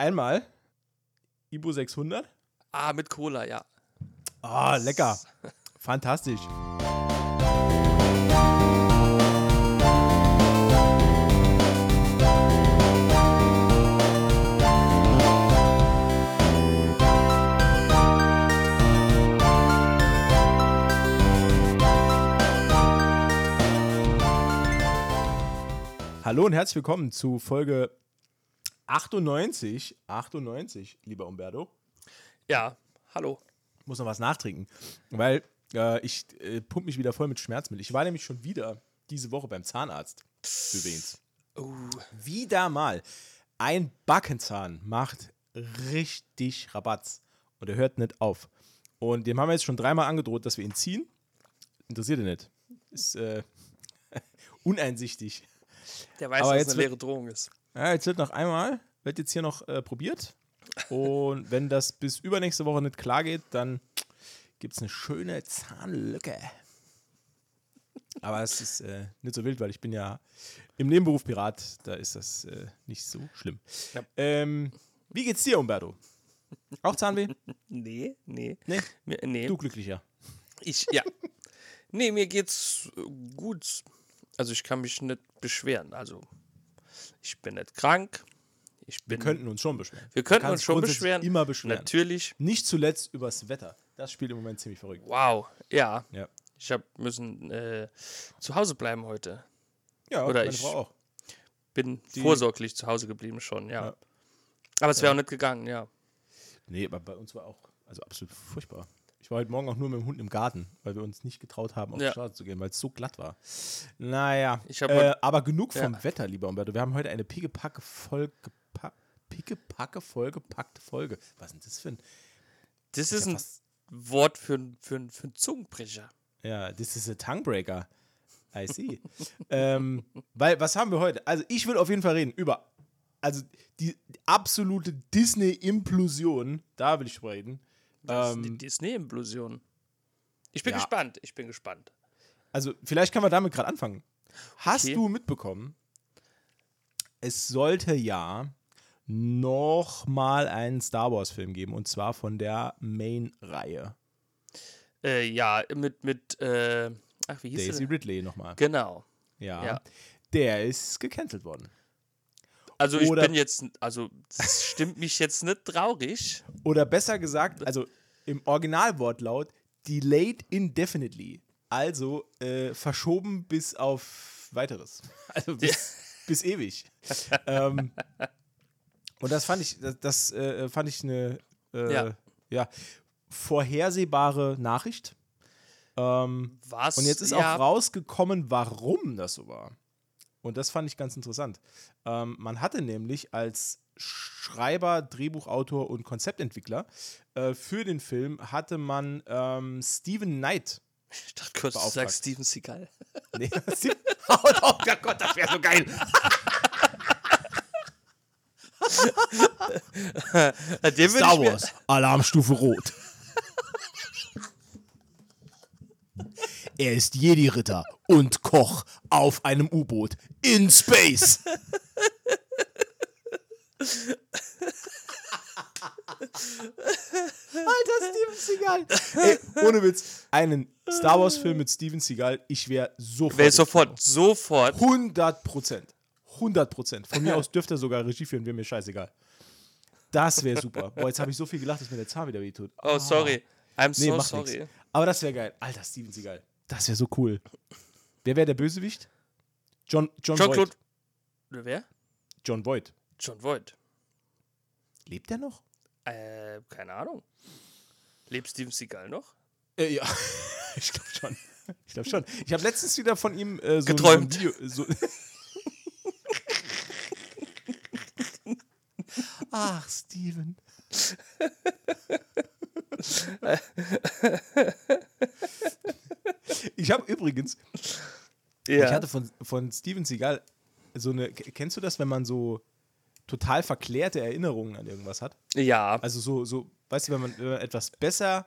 einmal Ibo 600. Ah, mit Cola, ja. Ah, lecker. Fantastisch. Hallo und herzlich willkommen zu Folge 98. 98, lieber Umberto. Ja, hallo. muss noch was nachtrinken, weil äh, ich äh, pump mich wieder voll mit Schmerzmittel. Ich war nämlich schon wieder diese Woche beim Zahnarzt. Übrigens. Uh, Wieder mal. Ein Backenzahn macht richtig Rabatz. Und er hört nicht auf. Und dem haben wir jetzt schon dreimal angedroht, dass wir ihn ziehen. Interessiert ihn nicht. Ist äh, uneinsichtig. der weiß, Aber dass es eine leere Drohung ist. Ja, jetzt wird noch einmal, wird jetzt hier noch äh, probiert. Und wenn das bis übernächste Woche nicht klar geht, dann gibt es eine schöne Zahnlücke. Aber es ist äh, nicht so wild, weil ich bin ja im Nebenberuf Pirat, da ist das äh, nicht so schlimm. Ja. Ähm, wie geht's dir, Umberto? Auch Zahnweh? Nee, nee. Nee, nee. du glücklicher. Ich, ja. nee, mir geht's gut. Also ich kann mich nicht beschweren. Also ich bin nicht krank. Ich Wir bin, könnten uns schon beschweren. wir könnten uns schon beschweren. Immer beschweren. Natürlich. Nicht zuletzt übers Wetter. Das spielt im Moment ziemlich verrückt. Wow. Ja. Ja, Ich hab müssen äh, zu Hause bleiben heute. ja Oder ich- Frau auch. Bin Die- vorsorglich zu Hause geblieben schon, ja. Ja. Aber es wäre auch nicht gegangen, ja. Nee, aber bei uns war auch, also absolut furchtbar. Ich war heute Morgen auch nur mit dem Hund im Garten, weil wir uns nicht getraut haben, auf Ja. die Straße zu gehen, weil es so glatt war. Naja, äh, aber genug vom Ja. Wetter, lieber Umberto. Wir haben heute eine pickepacke vollgepa pickepacke vollgepackte Folge. Was ist denn das für ein... Das ja ist ein Wort für, für, für einen Zungenbrecher. Ja, das ist ein Tonguebreaker. I see. ähm, weil, was haben wir heute? Also, ich will auf jeden Fall reden über, also die absolute Disney-Implosion, da will ich reden. Das ist Ähm, die Disney-Implosion. Ich bin ja. gespannt, ich bin gespannt. Also, vielleicht können wir damit gerade anfangen. Hast Okay. du mitbekommen, es sollte ja noch mal einen Star Wars-Film geben und zwar von der Main-Reihe. Äh, ja, mit, mit, äh, ach, wie hieß Daisy? Ridley nochmal. Genau. Ja. ja. Der ist gecancelt worden. Also ich Oder- bin jetzt, also das stimmt mich jetzt nicht traurig. Oder besser gesagt, also im Originalwortlaut, delayed indefinitely. Also äh, verschoben bis auf weiteres. Also bis, bis ewig. ähm, und das fand ich, das, das äh, fand ich eine äh, ja. Ja. vorhersehbare Nachricht. Ähm, Was? und jetzt ist ja, auch rausgekommen, warum das so war. Und das fand ich ganz interessant. Ähm, man hatte nämlich als Schreiber, Drehbuchautor und Konzeptentwickler äh, für den Film hatte man ähm, Steven Knight. Ich dachte kurz, du sagst Steven Seagal. Nee, Steve- oh, oh Gott, das wäre so geil. Star Wars, Alarmstufe Rot. Er ist Jedi-Ritter und Koch auf einem U-Boot in Space. Alter, Steven Seagal. Ey, ohne Witz, einen Star Wars-Film mit Steven Seagal, ich wäre sofort. Wäre sofort, sofort. 100 Prozent. 100 Prozent. Von mir aus dürfte er sogar Regie führen, wäre mir scheißegal. Das wäre super. Boah, jetzt habe ich so viel gelacht, dass mir der Zahn wieder wehtut. Oh, sorry. I'm Nee, so sorry. nichts. Aber das wäre geil. Alter, Steven Seagal. Das wäre so cool. Wer wäre der Bösewicht? John, John, Voight. Jean-Claude. Wer? John Voight. John Voight. Lebt der noch? Äh, keine Ahnung. Lebt Steven Seagal noch? Äh, ja, ich glaube schon. Ich glaube schon. Ich habe letztens wieder von ihm äh, so Geträumt. Video. So Ach, Steven. ich habe übrigens, Ja. ich hatte von, von Steven Seagal so eine, kennst du das, wenn man so total verklärte Erinnerungen an irgendwas hat? ja. Also so, so weißt du, wenn man, wenn man etwas besser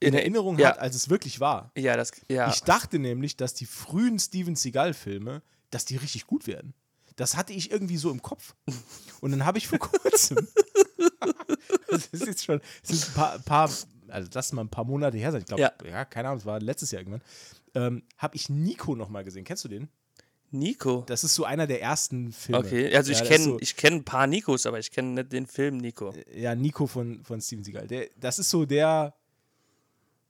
in In- Erinnerung ja. hat, als es wirklich war. Ja, das, ja. Ich dachte nämlich, dass die frühen Steven Seagal-Filme, dass die richtig gut werden. das hatte ich irgendwie so im Kopf. Und dann habe ich vor kurzem, das ist jetzt schon, das ist ein paar, paar also das mal ein paar Monate her sein, ich glaube, Ja. ja. keine Ahnung, es war letztes Jahr irgendwann, ähm, habe ich Nico nochmal gesehen. Kennst du den? Nico. Das ist so einer der ersten Filme. Okay, also ich Ja, kenne so- ich kenn ein paar Nikos, aber ich kenne nicht den Film Nico. ja, Nico von, von Steven Seagal. Der, das ist so der,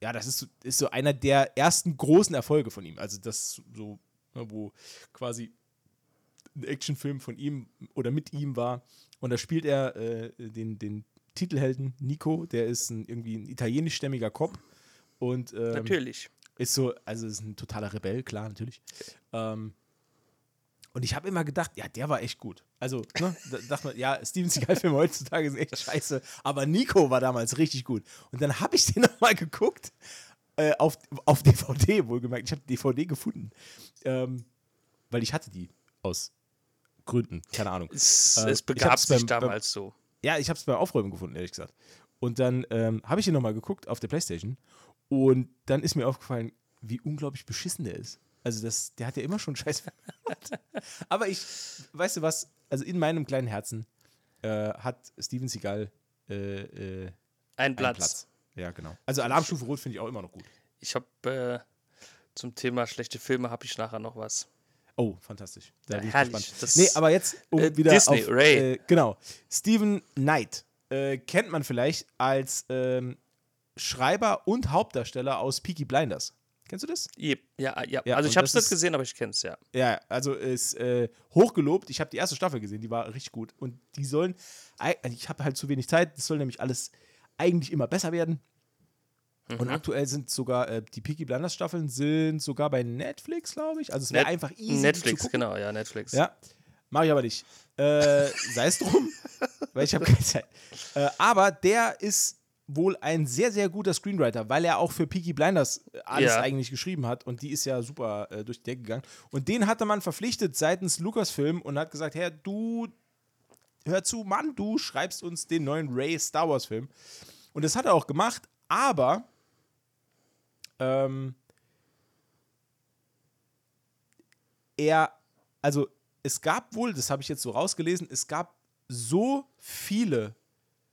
ja, das ist, so- ist so einer der ersten großen Erfolge von ihm. Also das so, ne, wo quasi ein Actionfilm von ihm oder mit ihm war. Und da spielt er äh, den, den Titelhelden Nico, der ist ein, irgendwie ein italienischstämmiger Cop. Und ähm, Natürlich. Ist so, also ist ein totaler Rebell, klar, natürlich. Ähm, und ich habe immer gedacht, ja, der war echt gut. Also, ne, da dachte man, ja, Steven Seagal-Filme heutzutage sind echt scheiße, aber Nico war damals richtig gut. Und dann habe ich den nochmal geguckt, äh, auf, auf DVD, wohlgemerkt. Ich habe DVD gefunden, ähm, weil ich hatte die aus Gründen, keine Ahnung. Es, Äh, es ich begab sich beim- beim- damals so. Ja, ich habe es beim Aufräumen gefunden, ehrlich gesagt. Und dann ähm, habe ich ihn nochmal geguckt auf der Playstation und dann ist mir aufgefallen, wie unglaublich beschissen der ist. Also das, der hat ja immer schon Scheiß. Aber ich, weißt du was, also in meinem kleinen Herzen äh, hat Steven Seagal äh, äh, Ein einen Platz. Platz. Ja, genau. Also Alarmstufe Rot finde ich auch immer noch gut. Ich habe äh, zum Thema schlechte Filme habe ich nachher noch was. Oh, fantastisch. Da Ja, herrlich. Das- nee, aber jetzt um Äh, wieder Disney, auf, Ray. Äh, genau. Steven Knight äh, kennt man vielleicht als ähm, Schreiber und Hauptdarsteller aus Peaky Blinders. Kennst du das? Ja, ja. Ja, also und ich habe es nicht gesehen, aber ich kenne es ja. Ja, also ist äh, hochgelobt. Ich habe die erste Staffel gesehen, die war richtig gut. Und die sollen, ei- ich habe halt zu wenig Zeit, das soll nämlich alles eigentlich immer besser werden. Und Mhm. aktuell sind sogar, äh, die Peaky Blinders Staffeln sind sogar bei Netflix, glaube ich. Also es wäre Net- einfach easy Netflix, genau, ja, Netflix. Ja, mache ich aber nicht. Äh, sei es drum, weil ich habe keine Zeit. Äh, aber der ist wohl ein sehr, sehr guter Screenwriter, weil er auch für Peaky Blinders äh, alles Ja. eigentlich geschrieben hat und die ist ja super äh, durch die Decke gegangen. Und den hatte man verpflichtet seitens Lucasfilm und hat gesagt, Herr, du, hör zu, Mann, du schreibst uns den neuen Ray Star Wars Film. Und das hat er auch gemacht, aber ähm, er, also es gab wohl, das habe ich jetzt so rausgelesen, es gab so viele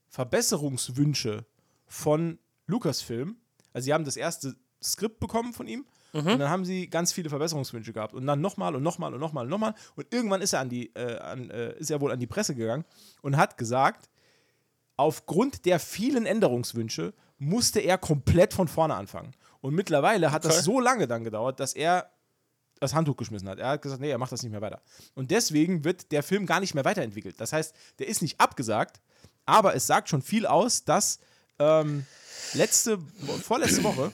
Verbesserungswünsche von Lucasfilm. Also sie haben das erste Skript bekommen von ihm und dann haben sie ganz viele Verbesserungswünsche gehabt und dann nochmal und nochmal und nochmal und nochmal und irgendwann ist er an die, äh, an, äh, ist er wohl an die Presse gegangen und hat gesagt, aufgrund der vielen Änderungswünsche musste er komplett von vorne anfangen. Und mittlerweile hat Okay. das so lange dann gedauert, dass er das Handtuch geschmissen hat. Er hat gesagt, nee, er macht das nicht mehr weiter. Und deswegen wird der Film gar nicht mehr weiterentwickelt. Das heißt, der ist nicht abgesagt, aber es sagt schon viel aus, dass ähm, letzte, vorletzte Woche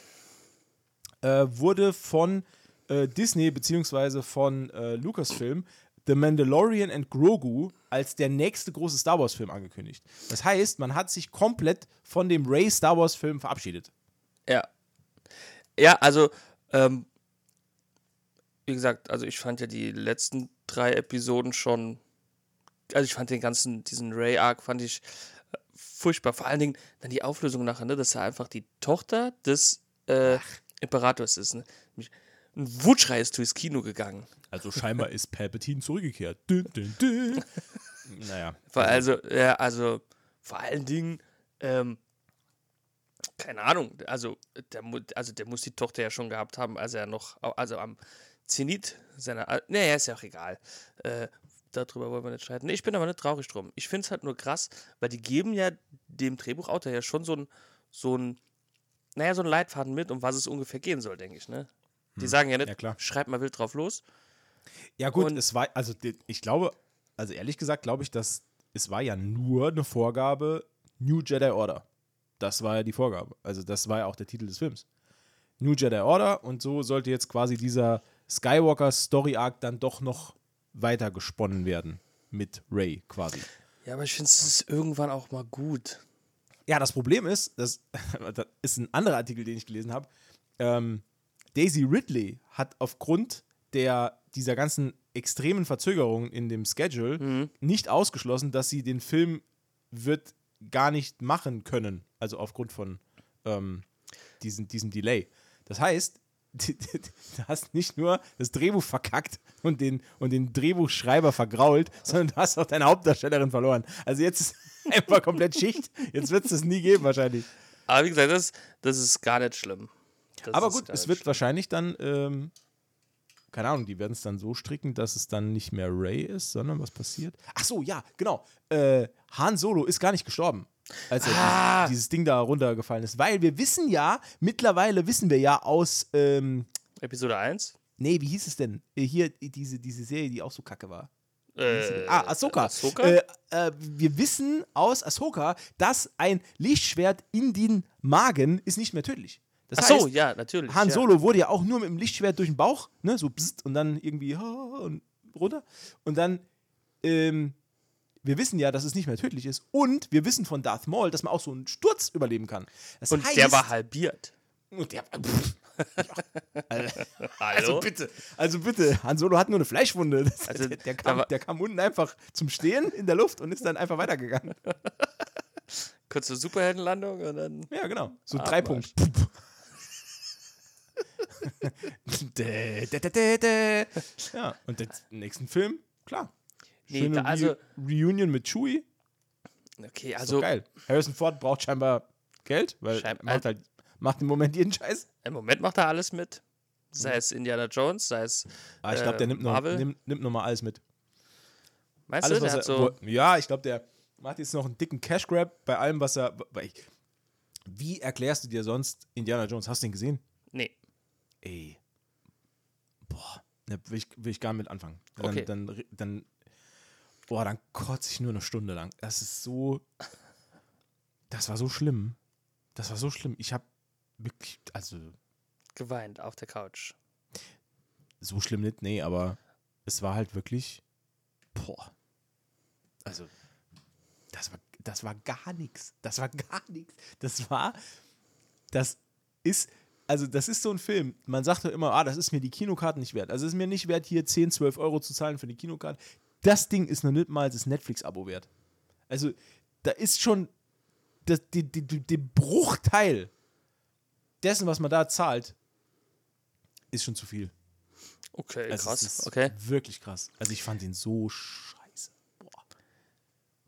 äh, wurde von äh, Disney beziehungsweise von äh, Lucasfilm The Mandalorian and Grogu als der nächste große Star Wars Film angekündigt. Das heißt, man hat sich komplett von dem Ray Star Wars Film verabschiedet. Ja. Ja, also, ähm, wie gesagt, also ich fand ja die letzten drei Episoden schon, also ich fand den ganzen, diesen Ray-Arc fand ich furchtbar. Vor allen Dingen dann die Auflösung nachher, ne, dass er einfach die Tochter des äh, Imperators ist. Ne? Ein Wutschrei ist durchs Kino gegangen. Also scheinbar ist Palpatine zurückgekehrt. Dün, dün, dün. naja. Vor, also, ja, also vor allen Dingen, ähm, keine Ahnung, also der, also der muss die Tochter ja schon gehabt haben, als er noch, also am Zenit seiner, Al- nee, ist ja auch egal. Äh, darüber wollen wir nicht streiten. Nee, ich bin aber nicht traurig drum. Ich finde es halt nur krass, weil die geben ja dem Drehbuchautor ja schon so ein, so ein, naja, so ein Leitfaden mit, um was es ungefähr gehen soll, denke ich, ne? Die sagen ja nicht, Ja, klar. schreib mal wild drauf los. Ja, gut, Und- es war, also ich glaube, also ehrlich gesagt, glaube ich, dass es war ja nur eine Vorgabe New Jedi Order. Das war ja die Vorgabe. Also, das war ja auch der Titel des Films. New Jedi Order und so sollte jetzt quasi dieser Skywalker Story Arc dann doch noch weiter gesponnen werden mit Ray quasi. Ja, aber ich finde es ist irgendwann auch mal gut. Ja, das Problem ist, das, das ist ein anderer Artikel, den ich gelesen habe. Ähm, Daisy Ridley hat aufgrund der, dieser ganzen extremen Verzögerungen in dem Schedule nicht ausgeschlossen, dass sie den Film wird gar nicht machen können. Also aufgrund von ähm, diesem, diesem Delay. Das heißt, du hast nicht nur das Drehbuch verkackt und den, und den Drehbuchschreiber vergrault, sondern du hast auch deine Hauptdarstellerin verloren. Also jetzt ist einfach komplett Schicht. Jetzt wird es das nie geben, wahrscheinlich. Aber wie gesagt, das, das ist gar nicht schlimm. Das Aber gut, es wird schlimm. wahrscheinlich dann, ähm, keine Ahnung, die werden es dann so stricken, dass es dann nicht mehr Ray ist, sondern was passiert? Ach so, ja, genau. Äh, Han Solo ist gar nicht gestorben, als er Ah. dieses, dieses Ding da runtergefallen ist. Weil wir wissen ja, mittlerweile wissen wir ja aus, ähm, Episode 1? nee, wie hieß es denn? Äh, Hier, diese, diese Serie, die auch so kacke war. Äh, Ah, Ahsoka. Ahsoka? Äh, äh, wir wissen aus Ahsoka, dass ein Lichtschwert in den Magen ist nicht mehr tödlich. Das Ach so, heißt, ja, natürlich. Han ja. Solo wurde ja auch nur mit dem Lichtschwert durch den Bauch, ne, so pst, und dann irgendwie und runter. Und dann, ähm, wir wissen ja, dass es nicht mehr tödlich ist. Und wir wissen von Darth Maul, dass man auch so einen Sturz überleben kann. Das Und heißt, der war halbiert. und der, pff, ja, also, also bitte, also bitte, Han Solo hat nur eine Fleischwunde. Das, Also, der, der, kam, der kam unten einfach zum Stehen in der Luft und ist dann einfach weitergegangen. Kurze Superheldenlandung und dann. Ja, genau. So drei. Punkte. Ja, und den nächsten Film, klar. Nee, Schöne da- also- Re Reunion mit Chewie. Okay, Also, geil. Harrison Ford braucht scheinbar Geld, weil er macht halt macht im Moment jeden Scheiß. im Moment macht er alles mit. Sei es Indiana Jones, sei es. Ah, ich glaube, der Äh, nimmt noch, nimmt, nimmt noch mal alles mit. Meinst Alles, du, der er, hat so. wo, ja, ich glaube, der macht jetzt noch einen dicken Cash Grab bei allem, was er. Ich, wie erklärst du dir sonst Indiana Jones? Hast du den gesehen? Nee. Ey. Boah. Ne, will, ich, will ich gar nicht mit anfangen. Dann, Okay. dann, dann, boah, dann kotze ich nur eine Stunde lang. Das ist so. Das war so schlimm. Das war so schlimm. Ich habe wirklich, also Geweint auf der Couch. so schlimm nicht, nee, aber es war halt wirklich, boah. Also, das war, das war gar nichts. Das war gar nichts. Das war, das ist, also das ist so ein Film. Man sagt ja immer, ah, das ist mir die Kinokarte nicht wert. Also es ist mir nicht wert, hier 10, 12 Euro zu zahlen für die Kinokarte. Das Ding ist noch nicht mal das Netflix-Abo wert. Also, da ist schon das, die, die, die, Bruchteil dessen, was man da zahlt, ist schon zu viel. Okay, Also krass. Okay. Wirklich krass. Also ich fand ihn so scheiße.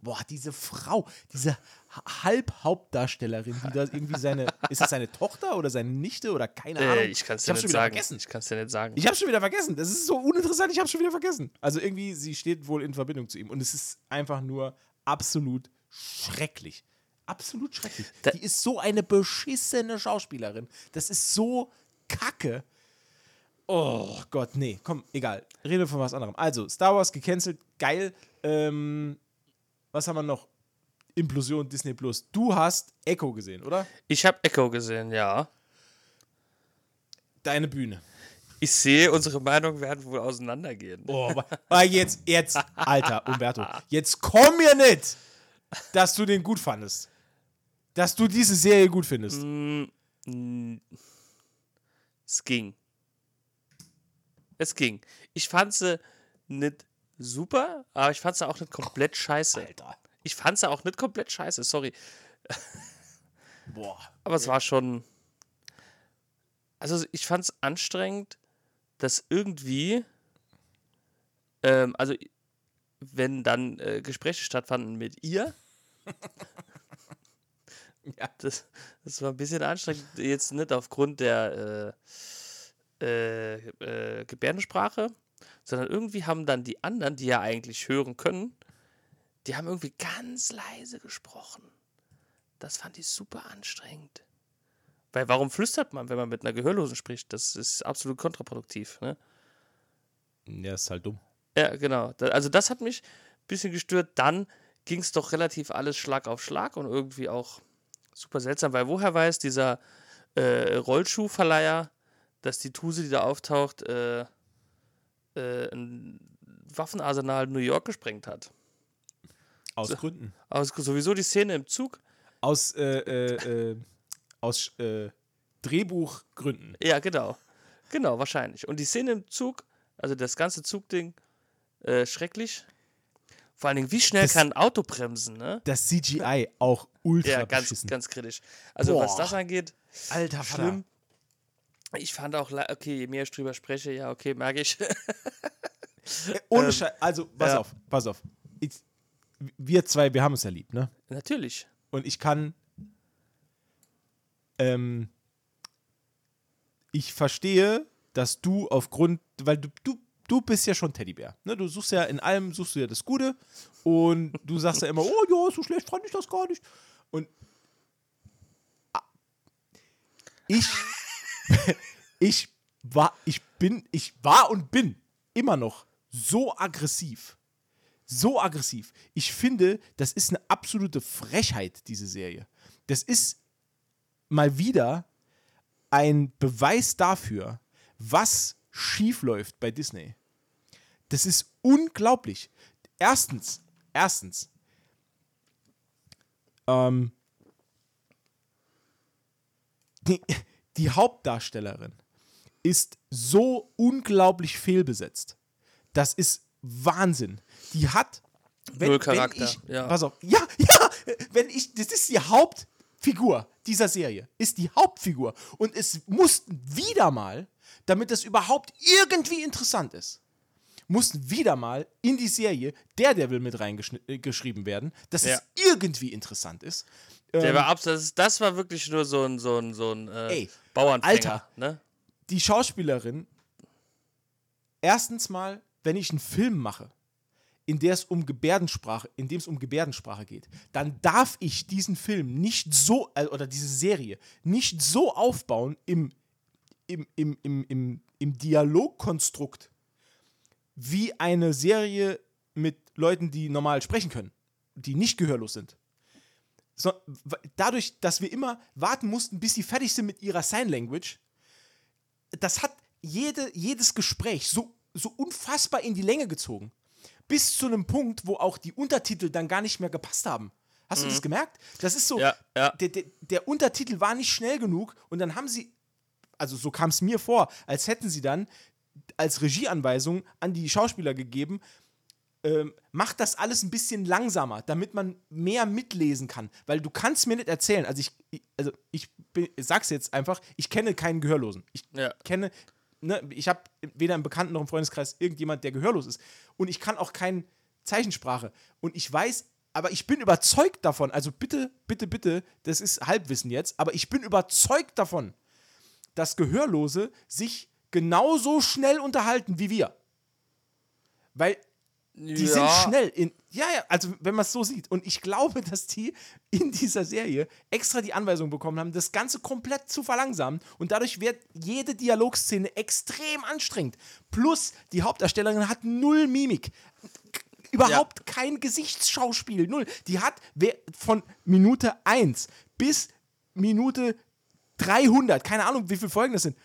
Boah. Diese Frau, diese Ha- Halbhauptdarstellerin, die da irgendwie seine, ist das seine Tochter oder seine Nichte oder keine Ahnung? Äh, ich kann es dir nicht schon wieder sagen. vergessen. Ich kann es dir nicht sagen. Ich hab's schon wieder vergessen. Das ist so uninteressant, ich hab's schon wieder vergessen. Also irgendwie, sie steht wohl in Verbindung zu ihm und es ist einfach nur absolut schrecklich. Absolut schrecklich. Da- die ist so eine beschissene Schauspielerin. Das ist so kacke. Oh Gott, nee, komm, egal. Rede von was anderem. Also, Star Wars gecancelt, geil. Ähm, was haben wir noch? Implosion Disney Plus. Du hast Echo gesehen, oder? Ich habe Echo gesehen, ja. Deine Bühne. Ich sehe, unsere Meinungen werden wohl auseinandergehen. Oh, aber- jetzt, jetzt, Alter, Umberto, jetzt komm mir nicht, dass du den gut fandest. Dass du diese Serie gut findest. Mm, Es ging. Es ging. Ich fand sie nicht super, aber ich fand sie auch nicht komplett scheiße. Alter. Ich fand sie auch nicht komplett scheiße, sorry. Boah. Aber es war schon. Also ich fand es anstrengend, dass irgendwie, ähm, also wenn dann äh, Gespräche stattfanden mit ihr, Ja. das, das war ein bisschen anstrengend, jetzt nicht aufgrund der äh, äh, äh, Gebärdensprache, sondern irgendwie haben dann die anderen, die ja eigentlich hören können, die haben irgendwie ganz leise gesprochen. Das fand ich super anstrengend. Weil warum flüstert man, wenn man mit einer Gehörlosen spricht? Das ist absolut kontraproduktiv. Ne? Ja, ist halt dumm. Ja, genau. Also das hat mich ein bisschen gestört. Dann ging es doch relativ alles Schlag auf Schlag und irgendwie auch super seltsam, weil woher weiß dieser äh, Rollschuhverleiher, dass die Tuse, die da auftaucht, äh, äh, ein Waffenarsenal New York gesprengt hat. Aus Gründen. Aber es- sowieso die Szene im Zug. Aus, äh, äh, äh, aus äh, Drehbuchgründen. Ja, genau. Genau, wahrscheinlich. Und die Szene im Zug, also das ganze Zugding, äh, schrecklich. Vor allen Dingen, wie schnell Das- kann ein Auto bremsen, ne? Das CGI auch ultra Ja, ganz, beschissen. ganz kritisch. Also, was Boah. das angeht, Alter, schlimm. Ich fand auch, okay, je mehr ich drüber spreche, ja, okay, merke ich. Äh, Ohne Scheiß. Also, pass ja. auf, pass auf. Ich, wir zwei, wir haben es ja lieb, ne? Natürlich. Und ich kann. Ähm, ich verstehe, dass du aufgrund, weil du, du, du bist ja schon Teddybär. Ne? Du suchst ja in allem, suchst du ja das Gute und du sagst ja immer, oh ja, so schlecht fand ich das gar nicht. Und ah, ich, ich war, ich bin, ich war und bin immer noch so aggressiv. So aggressiv. Ich finde, das ist eine absolute Frechheit, diese Serie. Das ist mal wieder ein Beweis dafür, was schiefläuft bei Disney. Das ist unglaublich. Erstens, erstens, ähm, die, Hauptdarstellerin ist so unglaublich fehlbesetzt. Das ist Wahnsinn. Die hat wenn, Null Charakter, Wenn ich, ja. Pass auf. Ja, ja, wenn ich, das ist die Hauptfigur dieser Serie, ist die Hauptfigur. Und es mussten wieder mal, damit das überhaupt irgendwie interessant ist, mussten wieder mal in die Serie Daredevil mit reingeschrieben werden, dass Ja. es irgendwie interessant ist. Der Ähm, war abs das, war wirklich nur so ein, so ein, so ein äh, Ey, Bauernfänger. Alter. Ne? die Schauspielerin, erstens mal, wenn ich einen Film mache, in der es um Gebärdensprache, in dem es um Gebärdensprache geht, dann darf ich diesen Film nicht so, äh, oder diese Serie, nicht so aufbauen im, im, im, im, im, im Dialogkonstrukt, wie eine Serie mit Leuten, die normal sprechen können, die nicht gehörlos sind. So, dadurch, dass wir immer warten mussten, bis sie fertig sind mit ihrer Sign Language, das hat jede, jedes Gespräch so, so unfassbar in die Länge gezogen. Bis zu einem Punkt, wo auch die Untertitel dann gar nicht mehr gepasst haben. Hast du das gemerkt? Das ist so, Ja, ja. Der, der, der Untertitel war nicht schnell genug und dann haben sie, also so kam es mir vor, als hätten sie dann als Regieanweisung an die Schauspieler gegeben, ähm, macht das alles ein bisschen langsamer, damit man mehr mitlesen kann. Weil du kannst mir nicht erzählen, also ich, also ich, bin, sag's jetzt einfach, ich kenne keinen Gehörlosen. Ich Ja. kenne, ne, ich habe weder im Bekannten noch im Freundeskreis irgendjemand, der gehörlos ist. Und ich kann auch keine Zeichensprache. Und ich weiß, aber ich bin überzeugt davon, also bitte, bitte, bitte, das ist Halbwissen jetzt, aber ich bin überzeugt davon, dass Gehörlose sich genauso schnell unterhalten wie wir. Weil die sind schnell in. Ja, ja, also wenn man es so sieht. Und ich glaube, dass die in dieser Serie extra die Anweisung bekommen haben, das Ganze komplett zu verlangsamen. Und dadurch wird jede Dialogszene extrem anstrengend. Plus, die Hauptdarstellerin hat null Mimik. Überhaupt kein Gesichtsschauspiel. Null. Die hat von Minute 1 bis Minute 300, keine Ahnung, wie viele Folgen das sind,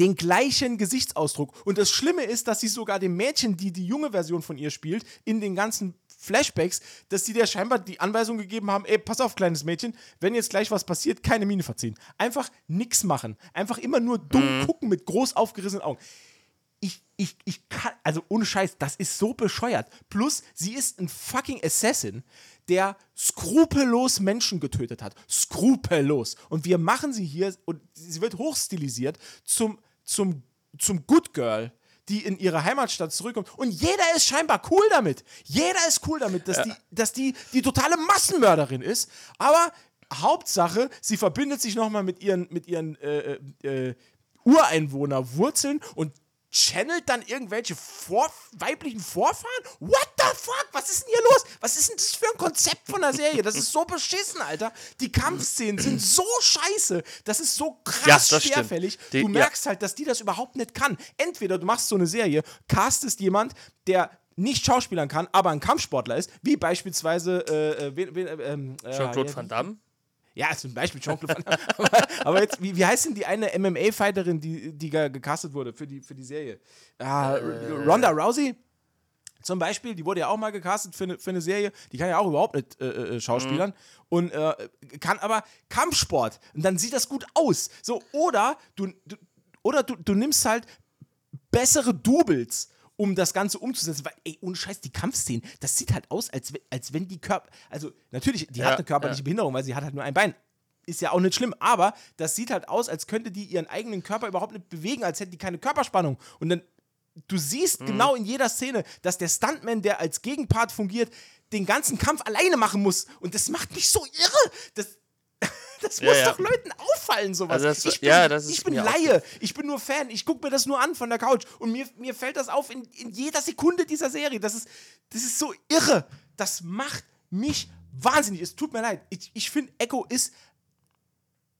den gleichen Gesichtsausdruck. Und das Schlimme ist, dass sie sogar dem Mädchen, die die junge Version von ihr spielt, in den ganzen Flashbacks, dass sie der scheinbar die Anweisung gegeben haben, ey, pass auf, kleines Mädchen, wenn jetzt gleich was passiert, keine Miene verziehen. Einfach nichts machen. Einfach immer nur dumm gucken mit groß aufgerissenen Augen. Ich, ich, ich kann, also ohne Scheiß, das ist so bescheuert. Plus, sie ist ein fucking Assassin, der skrupellos Menschen getötet hat. Skrupellos. Und wir machen sie hier, und sie wird hochstilisiert, zum, zum, zum Good Girl, die in ihre Heimatstadt zurückkommt. Und jeder ist scheinbar cool damit. Jeder ist cool damit, dass, die, dass die die totale Massenmörderin ist. Aber Hauptsache, sie verbindet sich nochmal mit ihren, mit ihren äh, äh, äh, Ureinwohnerwurzeln und channelt dann irgendwelche Vor weiblichen Vorfahren? What the fuck? Was ist denn hier los? Was ist denn das für ein Konzept von der Serie? Das ist so beschissen, Alter. Die Kampfszenen sind so scheiße. Das ist so krass Ja, schwerfällig. Die- du ja. merkst halt, dass die das überhaupt nicht kann. Entweder du machst so eine Serie, castest jemand, der nicht schauspielern kann, aber ein Kampfsportler ist, wie beispielsweise äh, äh, äh, ähm, äh, Jean-Claude ja, Van Damme. Ja, zum Beispiel Jean-Claude Van Damme. aber, aber jetzt, wie, wie heißt denn die eine MMA-Fighterin, die, die ge- gecastet wurde für die, für die Serie? Ah, Ronda Rousey? Zum Beispiel, die wurde ja auch mal gecastet für eine, für eine Serie. Die kann ja auch überhaupt nicht äh, äh, schauspielern. Und äh, kann aber Kampfsport. Und dann sieht das gut aus. So, oder du, du, oder du, du nimmst halt bessere Doubles, um das Ganze umzusetzen. Weil, ey, ohne Scheiß, die Kampfszenen, das sieht halt aus, als, als wenn die Körper. Also, natürlich, die Ja, hat eine körperliche ja. Behinderung, weil sie hat halt nur ein Bein. ist ja auch nicht schlimm, aber das sieht halt aus, als könnte die ihren eigenen Körper überhaupt nicht bewegen, als hätte die keine Körperspannung. Und dann, du siehst mhm. genau in jeder Szene, dass der Stuntman, der als Gegenpart fungiert, den ganzen Kampf alleine machen muss. Und das macht mich so irre. Das, das muss ja, ja. doch Leuten auffallen, sowas. Also das, ich bin, ja, ich bin Laie, ich bin nur Fan, ich gucke mir das nur an von der Couch und mir, mir fällt das auf in, in jeder Sekunde dieser Serie. Das ist, das ist so irre. Das macht mich wahnsinnig. Es tut mir leid. Ich, ich finde, Echo ist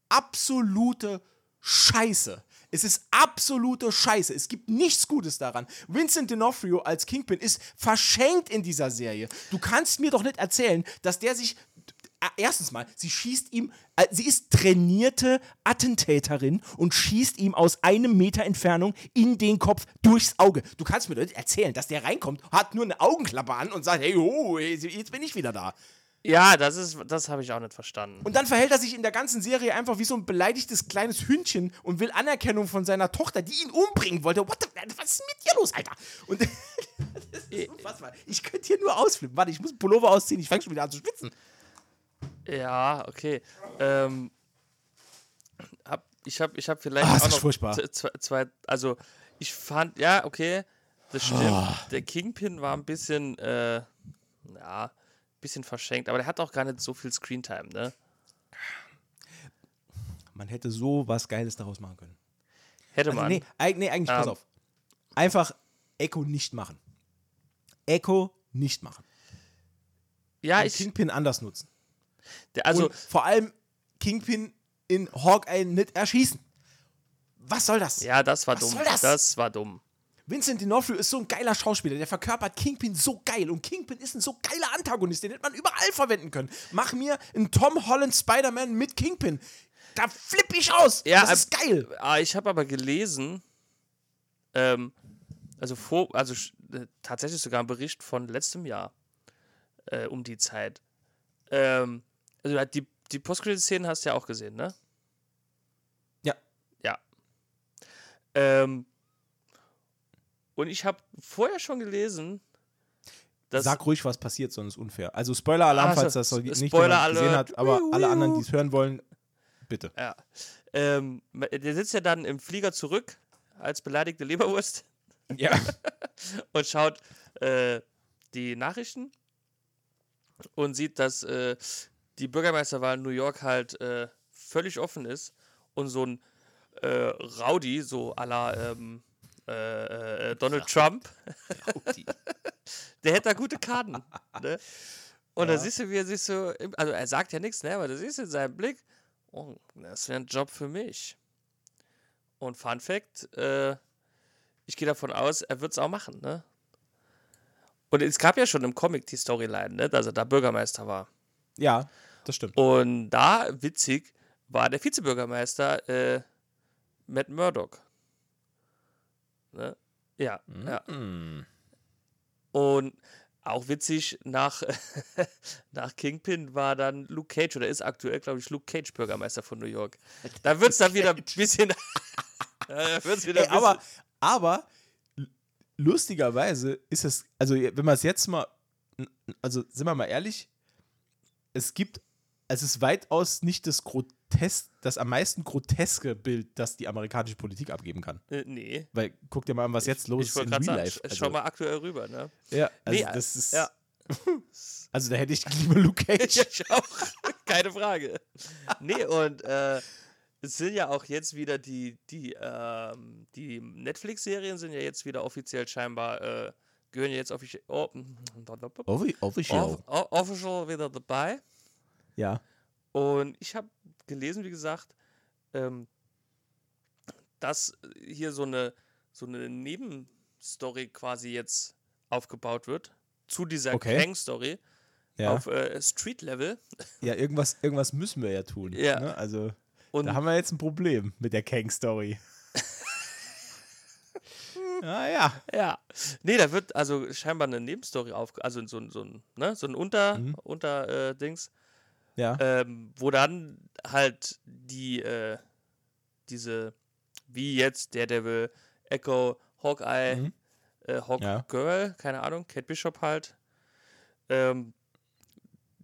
absolute Scheiße. Es ist absolute Scheiße. Es gibt nichts Gutes daran. Vincent D'Onofrio als Kingpin ist verschenkt in dieser Serie. Du kannst mir doch nicht erzählen, dass der sich erstens mal, sie schießt ihm, äh, sie ist trainierte Attentäterin und schießt ihm aus einem Meter Entfernung in den Kopf durchs Auge. Du kannst mir doch nicht erzählen, dass der reinkommt, hat nur eine Augenklappe an und sagt, hey, oh, jetzt bin ich wieder da. Ja, das ist, das habe ich auch nicht verstanden. Und dann verhält er sich in der ganzen Serie einfach wie so ein beleidigtes kleines Hündchen und will Anerkennung von seiner Tochter, die ihn umbringen wollte. What the, was ist mit dir los, Alter? Und das ist unfassbar. Ich könnte hier nur ausflippen. Warte, ich muss einen Pullover ausziehen. Ich fange schon wieder an zu schwitzen. Ja, okay. Ähm, hab, ich habe ich hab vielleicht oh, auch noch furchtbar. Zwei, zwei, also ich fand, ja, okay, das stimmt. Oh. Der Kingpin war ein bisschen, äh, ja, bisschen verschenkt, aber der hat auch gar nicht so viel Screentime, ne? Man hätte so was Geiles daraus machen können. Hätte also, man. Nee, nee eigentlich, ähm, pass auf. Einfach Echo nicht machen. Echo nicht machen. Ja, Und ich. Kingpin anders nutzen. Der, also. Und vor allem Kingpin in Hawkeye nicht erschießen. Was soll das? Ja, das war was dumm. Soll das? das war dumm. Vincent D'Onofrio ist so ein geiler Schauspieler, der verkörpert Kingpin so geil und Kingpin ist ein so geiler Antagonist, den hätte man überall verwenden können. Mach mir einen Tom Holland Spider-Man mit Kingpin. Da flippe ich aus. Ja, das ist geil. Ah, ich habe aber gelesen, ähm, also vor, also äh, tatsächlich sogar ein Bericht von letztem Jahr äh, um die Zeit. Ähm, also die, die Post-Credit-Szenen hast du ja auch gesehen, ne? Ja. Ja. Ähm, und ich habe vorher schon gelesen, dass. Sag ruhig, was passiert, sonst ist unfair. Also Spoiler-Alarm, falls das nicht Spoiler jemand gesehen hat, aber alle anderen, die es hören wollen, bitte. Ja. Ähm, der sitzt ja dann im Flieger zurück als beleidigte Leberwurst. Ja. und schaut äh, die Nachrichten und sieht, dass äh, die Bürgermeisterwahl in New York halt äh, völlig offen ist und so ein äh, Rowdy, so à la ähm, äh, äh, Donald Trump, der hätte da gute Karten. Ne? Und ja. da siehst du, wie er sich so, also er sagt ja nichts, ne, aber du siehst in seinem Blick, oh, das wäre ein Job für mich. Und Fun Fact, äh, ich gehe davon aus, er wird es auch machen, ne? Und es gab ja schon im Comic die Storyline, ne, dass er da Bürgermeister war. Ja, das stimmt. Und da, witzig, war der Vizebürgermeister äh, Matt Murdock. Ne? Ja, mm ja. Und auch witzig, nach, nach Kingpin war dann Luke Cage, oder ist aktuell, glaube ich, Luke Cage Bürgermeister von New York. Da wird es dann wieder ein bisschen. da wird's wieder Ey, bisschen aber, aber lustigerweise ist es, also wenn man es jetzt mal, also sind wir mal ehrlich, es gibt, es ist weitaus nicht das grotesk, das am meisten groteske Bild, das die amerikanische Politik abgeben kann. Äh, nee. Weil guck dir mal an, was jetzt los ist in Real sagen, Life. Also, schau mal aktuell rüber, ne? Ja, also nee, das ist. Ja. also da hätte ich lieber Luke Cage. ich auch. Keine Frage. nee, und äh, es sind ja auch jetzt wieder die, die, ähm, die Netflix-Serien sind ja jetzt wieder offiziell scheinbar, äh, gehören jetzt offiziell, oh, official. official wieder dabei. Ja. Und ich habe gelesen, wie gesagt, ähm, dass hier so eine, so eine Nebenstory quasi jetzt aufgebaut wird zu dieser okay. Kang-Story ja. auf äh, Street-Level. Ja, irgendwas, irgendwas müssen wir ja tun. Ja. Ne? Also, Und da haben wir jetzt ein Problem mit der Kang-Story. Ah ja. Ja. Nee, da wird also scheinbar eine Nebenstory auf, also so, so ein, ne, so ein Unter, mhm. Unter äh, Dings ja. Ähm, wo dann halt die, äh, diese, wie jetzt Daredevil, Echo, Hawkeye, mhm. äh, Hawk ja. Girl, keine Ahnung, Kate Bishop halt, ähm,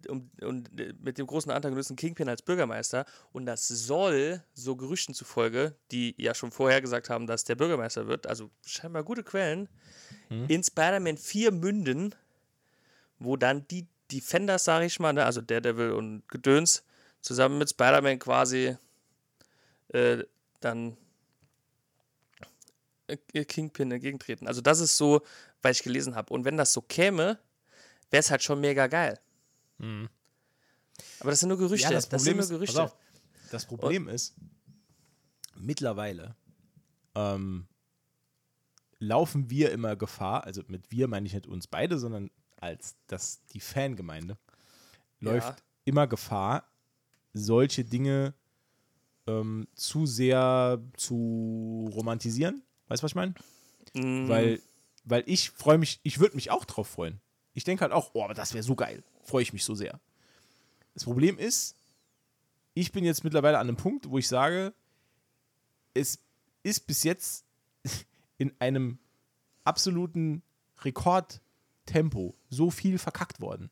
um, und mit dem großen Antagonisten Kingpin als Bürgermeister. Und das soll, so Gerüchten zufolge, die ja schon vorher gesagt haben, dass der Bürgermeister wird, also scheinbar gute Quellen, hm. in Spider-Man 4 münden, wo dann die Defenders, sage ich mal, ne, also Daredevil und Gedöns, zusammen mit Spider-Man quasi äh, dann äh, Kingpin entgegentreten. Also das ist so, weil ich gelesen habe. Und wenn das so käme, wäre es halt schon mega geil. Mhm. Aber das sind nur Gerüchte. Ja, das, das Problem ist, Gerüchte. Auf, das Problem Und, ist, mittlerweile ähm, laufen wir immer Gefahr, also mit wir meine ich nicht uns beide, sondern als das, die Fangemeinde, läuft ja. immer Gefahr, solche Dinge ähm, zu sehr zu romantisieren. Weißt du, was ich meine? Mm. Weil, weil ich freue mich, ich würde mich auch drauf freuen. Ich denke halt auch, oh, aber das wäre so geil. Freue ich mich so sehr. Das Problem ist, ich bin jetzt mittlerweile an einem Punkt, wo ich sage, es ist bis jetzt in einem absoluten Rekordtempo so viel verkackt worden,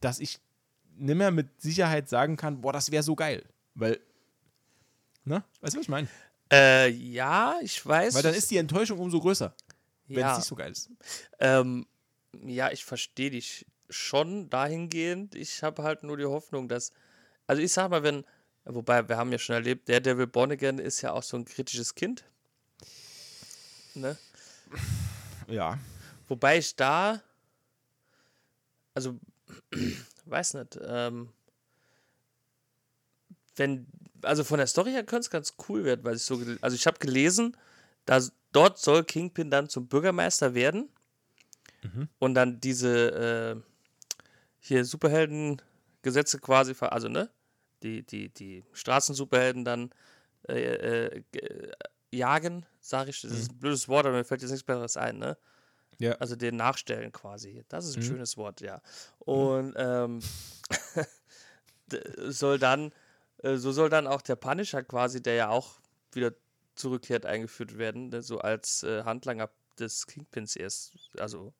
dass ich nicht mehr mit Sicherheit sagen kann, boah, das wäre so geil. Weil, ne? Weißt du, was ich meine? Äh, ja, ich weiß. Weil dann ist die Enttäuschung umso größer, wenn ja. es nicht so geil ist. Ähm, ja, ich verstehe dich schon dahingehend. Ich habe halt nur die Hoffnung, dass. Also ich sag mal, wenn. Wobei, wir haben ja schon erlebt, der Devil Born Again ist ja auch so ein kritisches Kind. Ne? Ja. Wobei ich da. Also, weiß nicht. Ähm, wenn. Also von der Story her könnte es ganz cool werden, weil ich so. Also ich habe gelesen, dass dort soll Kingpin dann zum Bürgermeister werden. Mhm. Und dann diese. Äh, hier Superheldengesetze quasi, also ne, die, die, die Straßensuperhelden dann äh, äh, jagen, sage ich, das ist ein mhm. blödes Wort, aber mir fällt jetzt nichts Besseres ein, ne? Ja. Also den nachstellen quasi. Das ist ein mhm. schönes Wort, ja. Und ähm, soll dann, äh, so soll dann auch der Punisher quasi, der ja auch wieder zurückkehrt, eingeführt werden, ne? so als äh, Handlanger des Kingpins erst, also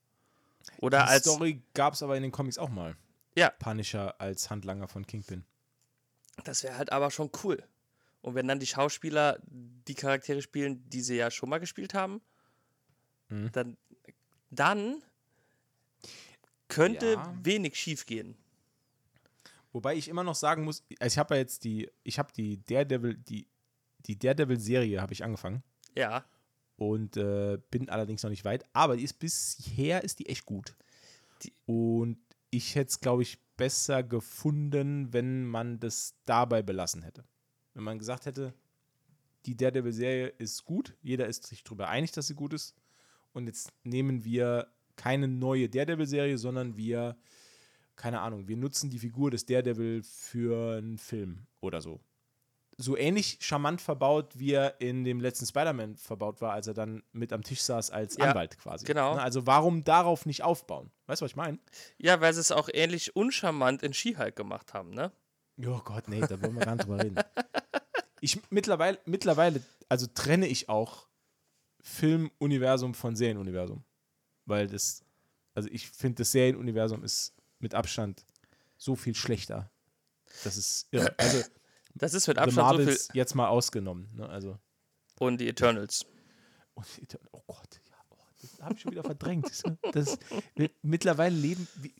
oder Die als Story gab es aber in den Comics auch mal. Ja. Punisher als Handlanger von Kingpin. Das wäre halt aber schon cool. Und wenn dann die Schauspieler die Charaktere spielen, die sie ja schon mal gespielt haben, mhm. dann, dann könnte ja. wenig schief gehen. Wobei ich immer noch sagen muss, also ich habe ja jetzt die, ich habe die Daredevil, die, die Daredevil-Serie habe ich angefangen. Ja und äh, bin allerdings noch nicht weit. Aber die ist bisher ist die echt gut. Die und ich hätte es, glaube ich, besser gefunden, wenn man das dabei belassen hätte. Wenn man gesagt hätte, die Daredevil-Serie ist gut, jeder ist sich darüber einig, dass sie gut ist. Und jetzt nehmen wir keine neue Daredevil-Serie, sondern wir, keine Ahnung, wir nutzen die Figur des Daredevil für einen Film oder so so ähnlich charmant verbaut, wie er in dem letzten Spider-Man verbaut war, als er dann mit am Tisch saß als ja, Anwalt quasi. Genau. Ne, also warum darauf nicht aufbauen? Weißt du, was ich meine? Ja, weil sie es auch ähnlich uncharmant in She-Hulk gemacht haben, ne? Oh Gott, nee, da wollen wir gar nicht drüber reden. Ich mittlerweile, mittlerweile, also trenne ich auch Filmuniversum von Serienuniversum. Weil das, also ich finde, das Serienuniversum ist mit Abstand so viel schlechter. Das ist irre. Also das ist mit Abstand The Marvels so viel. jetzt mal ausgenommen. Ne? Also. Und die Eternals. Und die Eternals. Oh Gott, ja, oh, das habe ich schon wieder verdrängt. Das, wir, mittlerweile, leben, wir,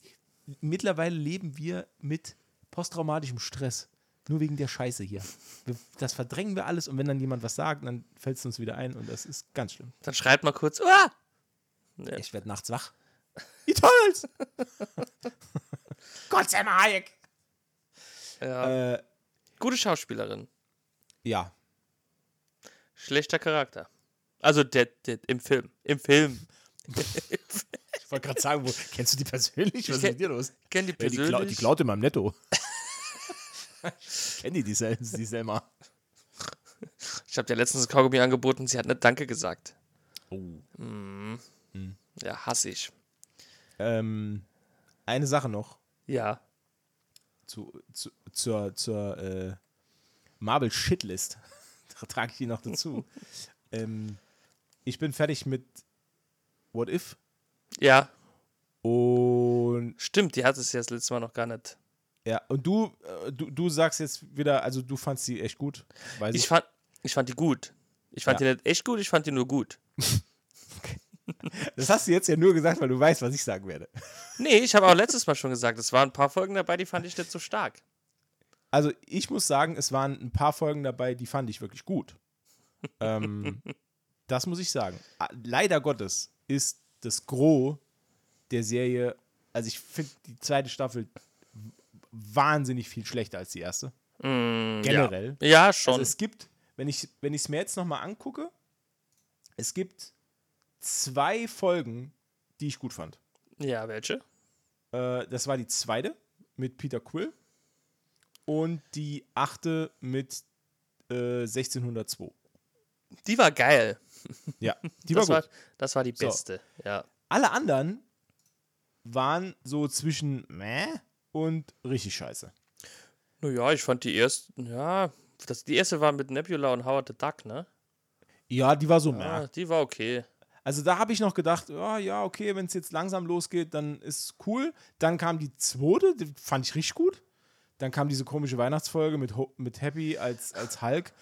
mittlerweile leben wir mit posttraumatischem Stress. Nur wegen der Scheiße hier. Das verdrängen wir alles und wenn dann jemand was sagt, dann fällt es uns wieder ein und das ist ganz schlimm. Dann schreibt mal kurz, ah! Ja. Ich werde nachts wach. Eternals! Gott sei Dank! Ja. Äh, Gute Schauspielerin. Ja. Schlechter Charakter. Also der, der im Film. Im Film. ich wollte gerade sagen, wo, kennst du die persönlich? Was ist mit dir los? Kenn die persönlich. Ja, die, die klaut in meinem Netto. ich kenne die, die, die Selma. Ich habe dir letztens Kaugummi angeboten, sie hat nicht Danke gesagt. Oh. Mhm. Mhm. Ja, hasse ich. Ähm, eine Sache noch. Ja zu, zu, zur, zur äh, Marvel Shitlist. da trage ich die noch dazu. ähm, ich bin fertig mit What If. Ja. Und Stimmt, die hat es ja das letzte Mal noch gar nicht. ja, und du, äh, du, du sagst jetzt wieder, also du fandst die echt gut. Weiß Ich fand, ich fand die gut. Ich fand Ja. die nicht echt gut, ich fand die nur gut. Das hast du jetzt ja nur gesagt, weil du weißt, was ich sagen werde. Nee, ich habe auch letztes Mal schon gesagt, es waren ein paar Folgen dabei, die fand ich nicht so stark. Also ich muss sagen, es waren ein paar Folgen dabei, die fand ich wirklich gut. ähm, das muss ich sagen. Ah, Leider Gottes ist das Gros der Serie, also ich finde die zweite Staffel wahnsinnig viel schlechter als die erste. Generell. Ja, ja schon. Also es gibt, wenn ich wenn ich es mir jetzt nochmal angucke, es gibt zwei Folgen, die ich gut fand. ja, welche? Äh, das war die zweite mit Peter Quill und die achte mit äh, 1602. Die war geil. Ja, die war gut. war, das war die So. beste. Ja. Alle anderen waren so zwischen meh und richtig scheiße. Naja, ich fand die erste, ja, das, die erste war mit Nebula und Howard the Duck, ne? Ja, die war so meh. Ah, die war okay. Also da habe ich noch gedacht, ja, ja, okay, wenn es jetzt langsam losgeht, dann ist cool. Dann kam die zweite, die fand ich richtig gut. Dann kam diese komische Weihnachtsfolge mit, Ho mit Happy als, als Hulk.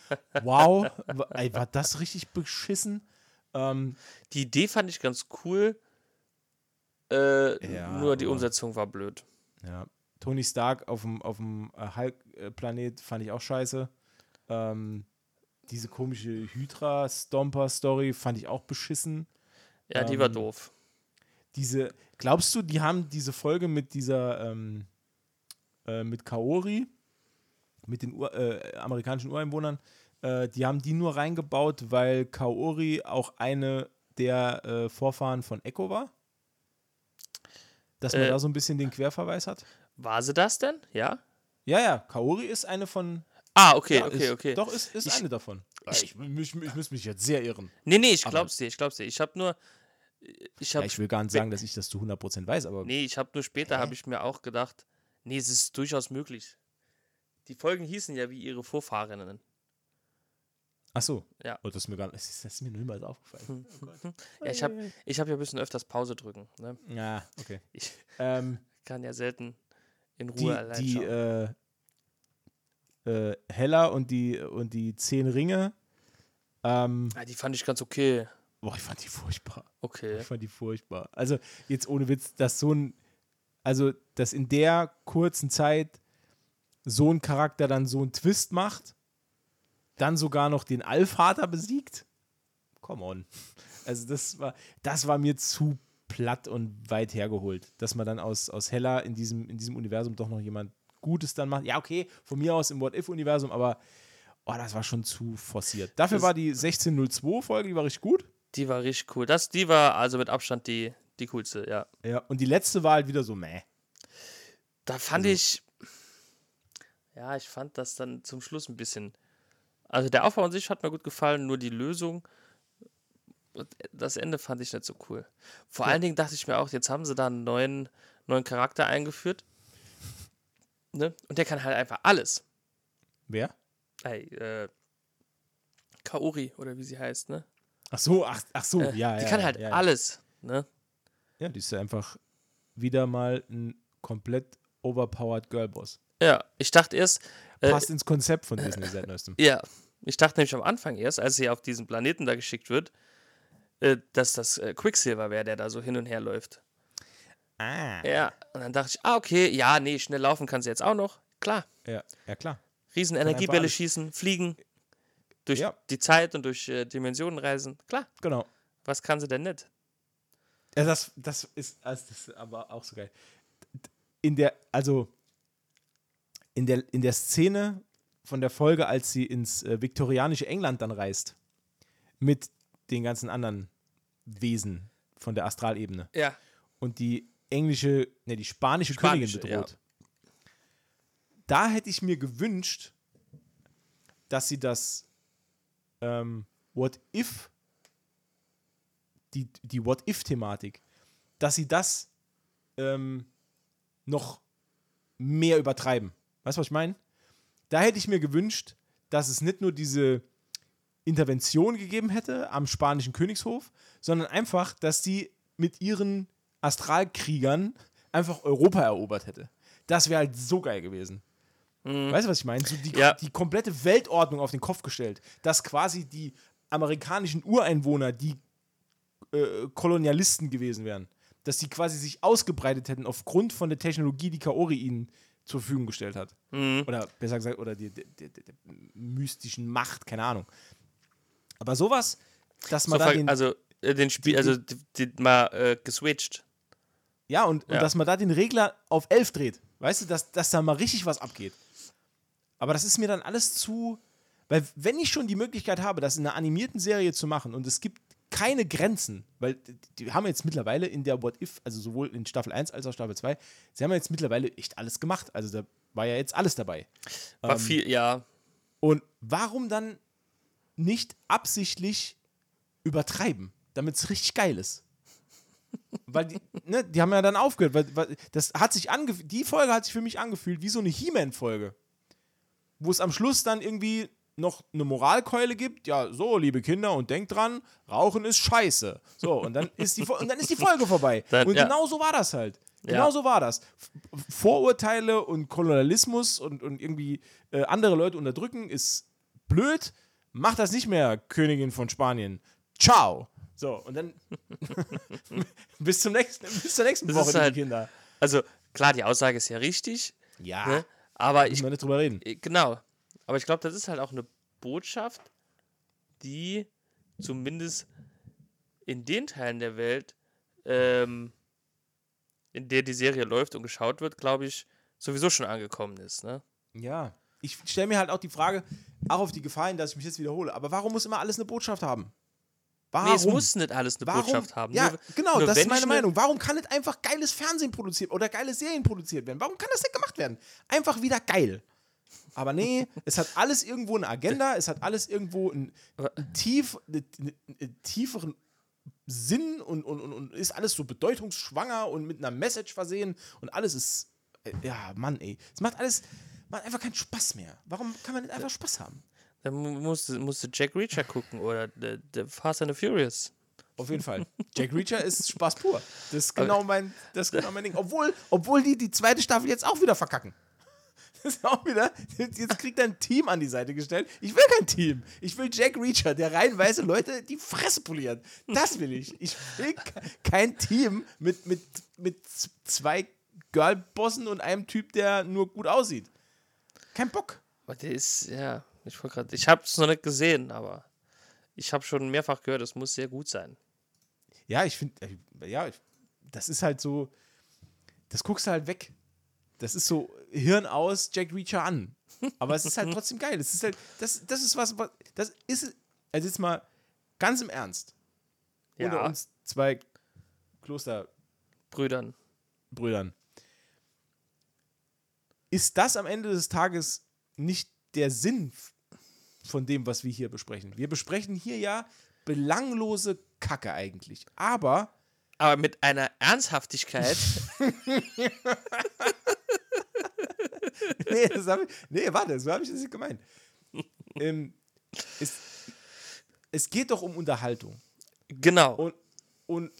Wow, ey, war das richtig beschissen? Ähm, Die Idee fand ich ganz cool. Äh, Ja, nur die Umsetzung war blöd. ja. Tony Stark auf dem, auf dem äh, Hulk-Planet fand ich auch scheiße. Ähm, diese komische Hydra-Stomper-Story fand ich auch beschissen. Ja, die war Ähm, doof. diese, glaubst du, die haben diese Folge mit dieser, ähm, äh, mit Kaori, mit den Ur, äh, amerikanischen Ureinwohnern, äh, die haben die nur reingebaut, weil Kaori auch eine der äh, Vorfahren von Echo war? Dass man Äh, da so ein bisschen den Querverweis hat? War sie das denn? Ja? Ja, ja, Kaori ist eine von. Ah, okay, ja, okay, okay. Doch, ist, ist Ich- eine davon. ich- Ich, ich, ich, müsste mich jetzt sehr irren. Nee, nee, ich Aber- glaub's dir, ich glaub's dir. Ich hab nur. Ich Ja, hab. ich will gar nicht sagen, dass ich das zu 100% weiß, aber. nee, ich hab nur später, habe ich mir auch gedacht, nee, es ist durchaus möglich. Die Folgen hießen ja wie ihre Vorfahrinnen. Ach so. Ja. Oh, das ist mir gar ist, das ist mir niemals aufgefallen. Ja, ich habe ich hab ja ein bisschen öfters Pause drücken. Ne? Ja, okay. Ich Ähm, kann ja selten in Ruhe die allein die schauen. äh, äh, Hella und die, und die zehn Ringe, ähm, ah, die fand ich ganz okay. boah, ich fand die furchtbar. Okay. Ich fand die furchtbar. Also, jetzt ohne Witz, dass so ein, also, dass in der kurzen Zeit so ein Charakter dann so einen Twist macht, dann sogar noch den Allvater besiegt. Come on. Also, das war, das war mir zu platt und weit hergeholt, dass man dann aus, aus Hella in diesem, in diesem Universum doch noch jemand Gutes dann macht. Ja, okay, von mir aus im What-If-Universum, aber oh, das war schon zu forciert. Dafür Das- war die 1602-Folge, die war richtig gut. Die war richtig cool. Das, die war also mit Abstand die, die coolste, ja. Ja, und die letzte war halt wieder so, meh. Da fand Also ich. Ja, ich fand das dann zum Schluss ein bisschen. Also der Aufbau an sich hat mir gut gefallen, nur die Lösung. Das Ende fand ich nicht so cool. Vor Ja. allen Dingen dachte ich mir auch, jetzt haben sie da einen neuen, neuen Charakter eingeführt. Ne? Und der kann halt einfach alles. Wer? Ey, äh, Kaori oder wie sie heißt, ne? Ach so, ach, ach so, Äh, ja, die ja. kann ja, halt ja, alles, ne? Ja, die ist ja einfach wieder mal ein komplett overpowered Girlboss. Ja, ich dachte erst, äh, Passt ins Konzept von Disney seit neuestem. Ja, ich dachte nämlich am Anfang erst, als sie auf diesen Planeten da geschickt wird, äh, dass das äh, Quicksilver wäre, der da so hin und her läuft. Ah. Ja, und dann dachte ich, ah, okay, ja, nee, schnell laufen kann sie jetzt auch noch. Klar, Ja, ja klar. riesen Energiebälle schießen, fliegen, durch Ja. die Zeit und durch äh, Dimensionen reisen. Klar, Genau. was kann sie denn nicht? Ja, das, das, ist, also das ist aber auch so geil. In der, also in der, in der Szene von der Folge, als sie ins äh, viktorianische England dann reist, mit den ganzen anderen Wesen von der Astralebene Ja, und die englische, ne, die spanische, Spanische, Königin bedroht. Da hätte ich mir gewünscht, dass sie das ähm, What If, die, die What If-Thematik, dass sie das ähm, noch mehr übertreiben. Weißt du, was ich meine? Da hätte ich mir gewünscht, dass es nicht nur diese Intervention gegeben hätte am spanischen Königshof, sondern einfach, dass die mit ihren Astralkriegern einfach Europa erobert hätte. Das wäre halt so geil gewesen. Weißt du, was ich meine? So die, Ja. die komplette Weltordnung auf den Kopf gestellt. Dass quasi die amerikanischen Ureinwohner die äh, Kolonialisten gewesen wären. Dass die quasi sich ausgebreitet hätten aufgrund von der Technologie, die Kaori ihnen zur Verfügung gestellt hat. Oder besser gesagt, oder der mystischen Macht, keine Ahnung. Aber sowas, dass man So da ver- den, also äh, den Spiel, also die, die, mal äh, geswitcht. Ja, und, und Ja. dass man da den Regler auf 11 dreht. Weißt du, dass, dass da mal richtig was abgeht. Aber das ist mir dann alles zu. Weil, wenn ich schon die Möglichkeit habe, das in einer animierten Serie zu machen und es gibt keine Grenzen, weil die, haben jetzt mittlerweile in der What If, also sowohl in Staffel 1 als auch Staffel 2, sie haben jetzt mittlerweile echt alles gemacht. Also da war ja jetzt alles dabei. War Ähm, viel, ja. Und warum dann nicht absichtlich übertreiben, damit es richtig geil ist? Weil die, ne, die haben ja dann aufgehört, weil, weil das hat sich angefühlt, die Folge hat sich für mich angefühlt wie so eine He-Man-Folge. Wo es am Schluss dann irgendwie noch eine Moralkeule gibt, ja, so, liebe Kinder, und denkt dran, Rauchen ist scheiße. So, und dann ist die, und dann ist die Folge vorbei. Dann- und ja. genau so war das halt. Ja. Genau so war das. Vorurteile und Kolonialismus und, und irgendwie äh, andere Leute unterdrücken ist blöd. Mach das nicht mehr, Königin von Spanien. Ciao. So, und dann bis, zum nächsten, bis zur nächsten Das Woche, halt- Kinder. Also klar, die Aussage ist ja richtig, Ja, ne? aber ich nicht drüber reden. Äh, Genau. Aber ich glaube, das ist halt auch eine Botschaft, die zumindest in den Teilen der Welt, ähm, in der die Serie läuft und geschaut wird, glaube ich, sowieso schon angekommen ist. Ne? Ja. Ich stelle mir halt auch die Frage, auch auf die Gefahr hin, dass ich mich jetzt wiederhole, aber warum muss immer alles eine Botschaft haben? Warum? Nee, es muss nicht alles eine Warum? Botschaft haben. Ja, Nur- genau, nur das ist meine ne- Meinung. Warum kann nicht einfach geiles Fernsehen produziert oder geile Serien produziert werden? Warum kann das nicht gemacht werden? Einfach wieder geil. Aber nee, es hat alles irgendwo eine Agenda, es hat alles irgendwo einen, tief, einen, einen tieferen Sinn und, und, und, und ist alles so bedeutungsschwanger und mit einer Message versehen und alles ist. äh, Ja, Mann, ey. Es macht alles. Macht einfach keinen Spaß mehr. Warum kann man nicht einfach Spaß haben? Dann mu- musste, musste Jack Reacher gucken oder The, the Fast and the Furious. Auf jeden Fall. Jack Reacher ist Spaß pur. Das ist genau mein, das genau mein Ding. Obwohl, obwohl die die zweite Staffel jetzt auch wieder verkacken. Das ist auch wieder, jetzt kriegt er ein Team an die Seite gestellt. Ich will kein Team. Ich will Jack Reacher, der reihenweise Leute die Fresse poliert. Das will ich. Ich will ke- kein Team mit, mit, mit zwei Girlbossen und einem Typ, der nur gut aussieht. Kein Bock. Aber der ist, ja, ich gerade, ich habe es noch nicht gesehen, aber ich habe schon mehrfach gehört, es muss sehr gut sein. Ja, ich finde, ja, ich- das ist halt so, das guckst du halt weg. Das ist so Hirn aus, Jack Reacher an. Aber es ist halt trotzdem geil. Es ist halt, das, das ist was, was- das ist, also jetzt mal ganz im Ernst. Unter Ja, uns zwei Klosterbrüdern. Brüdern. Ist das am Ende des Tages nicht der Sinn von dem, was wir hier besprechen? Wir besprechen hier ja belanglose Kacke eigentlich. Aber Aber mit einer Ernsthaftigkeit. nee, das ich, nee, warte, so habe ich das nicht gemeint. ähm, es, es geht doch um Unterhaltung. genau. Und, und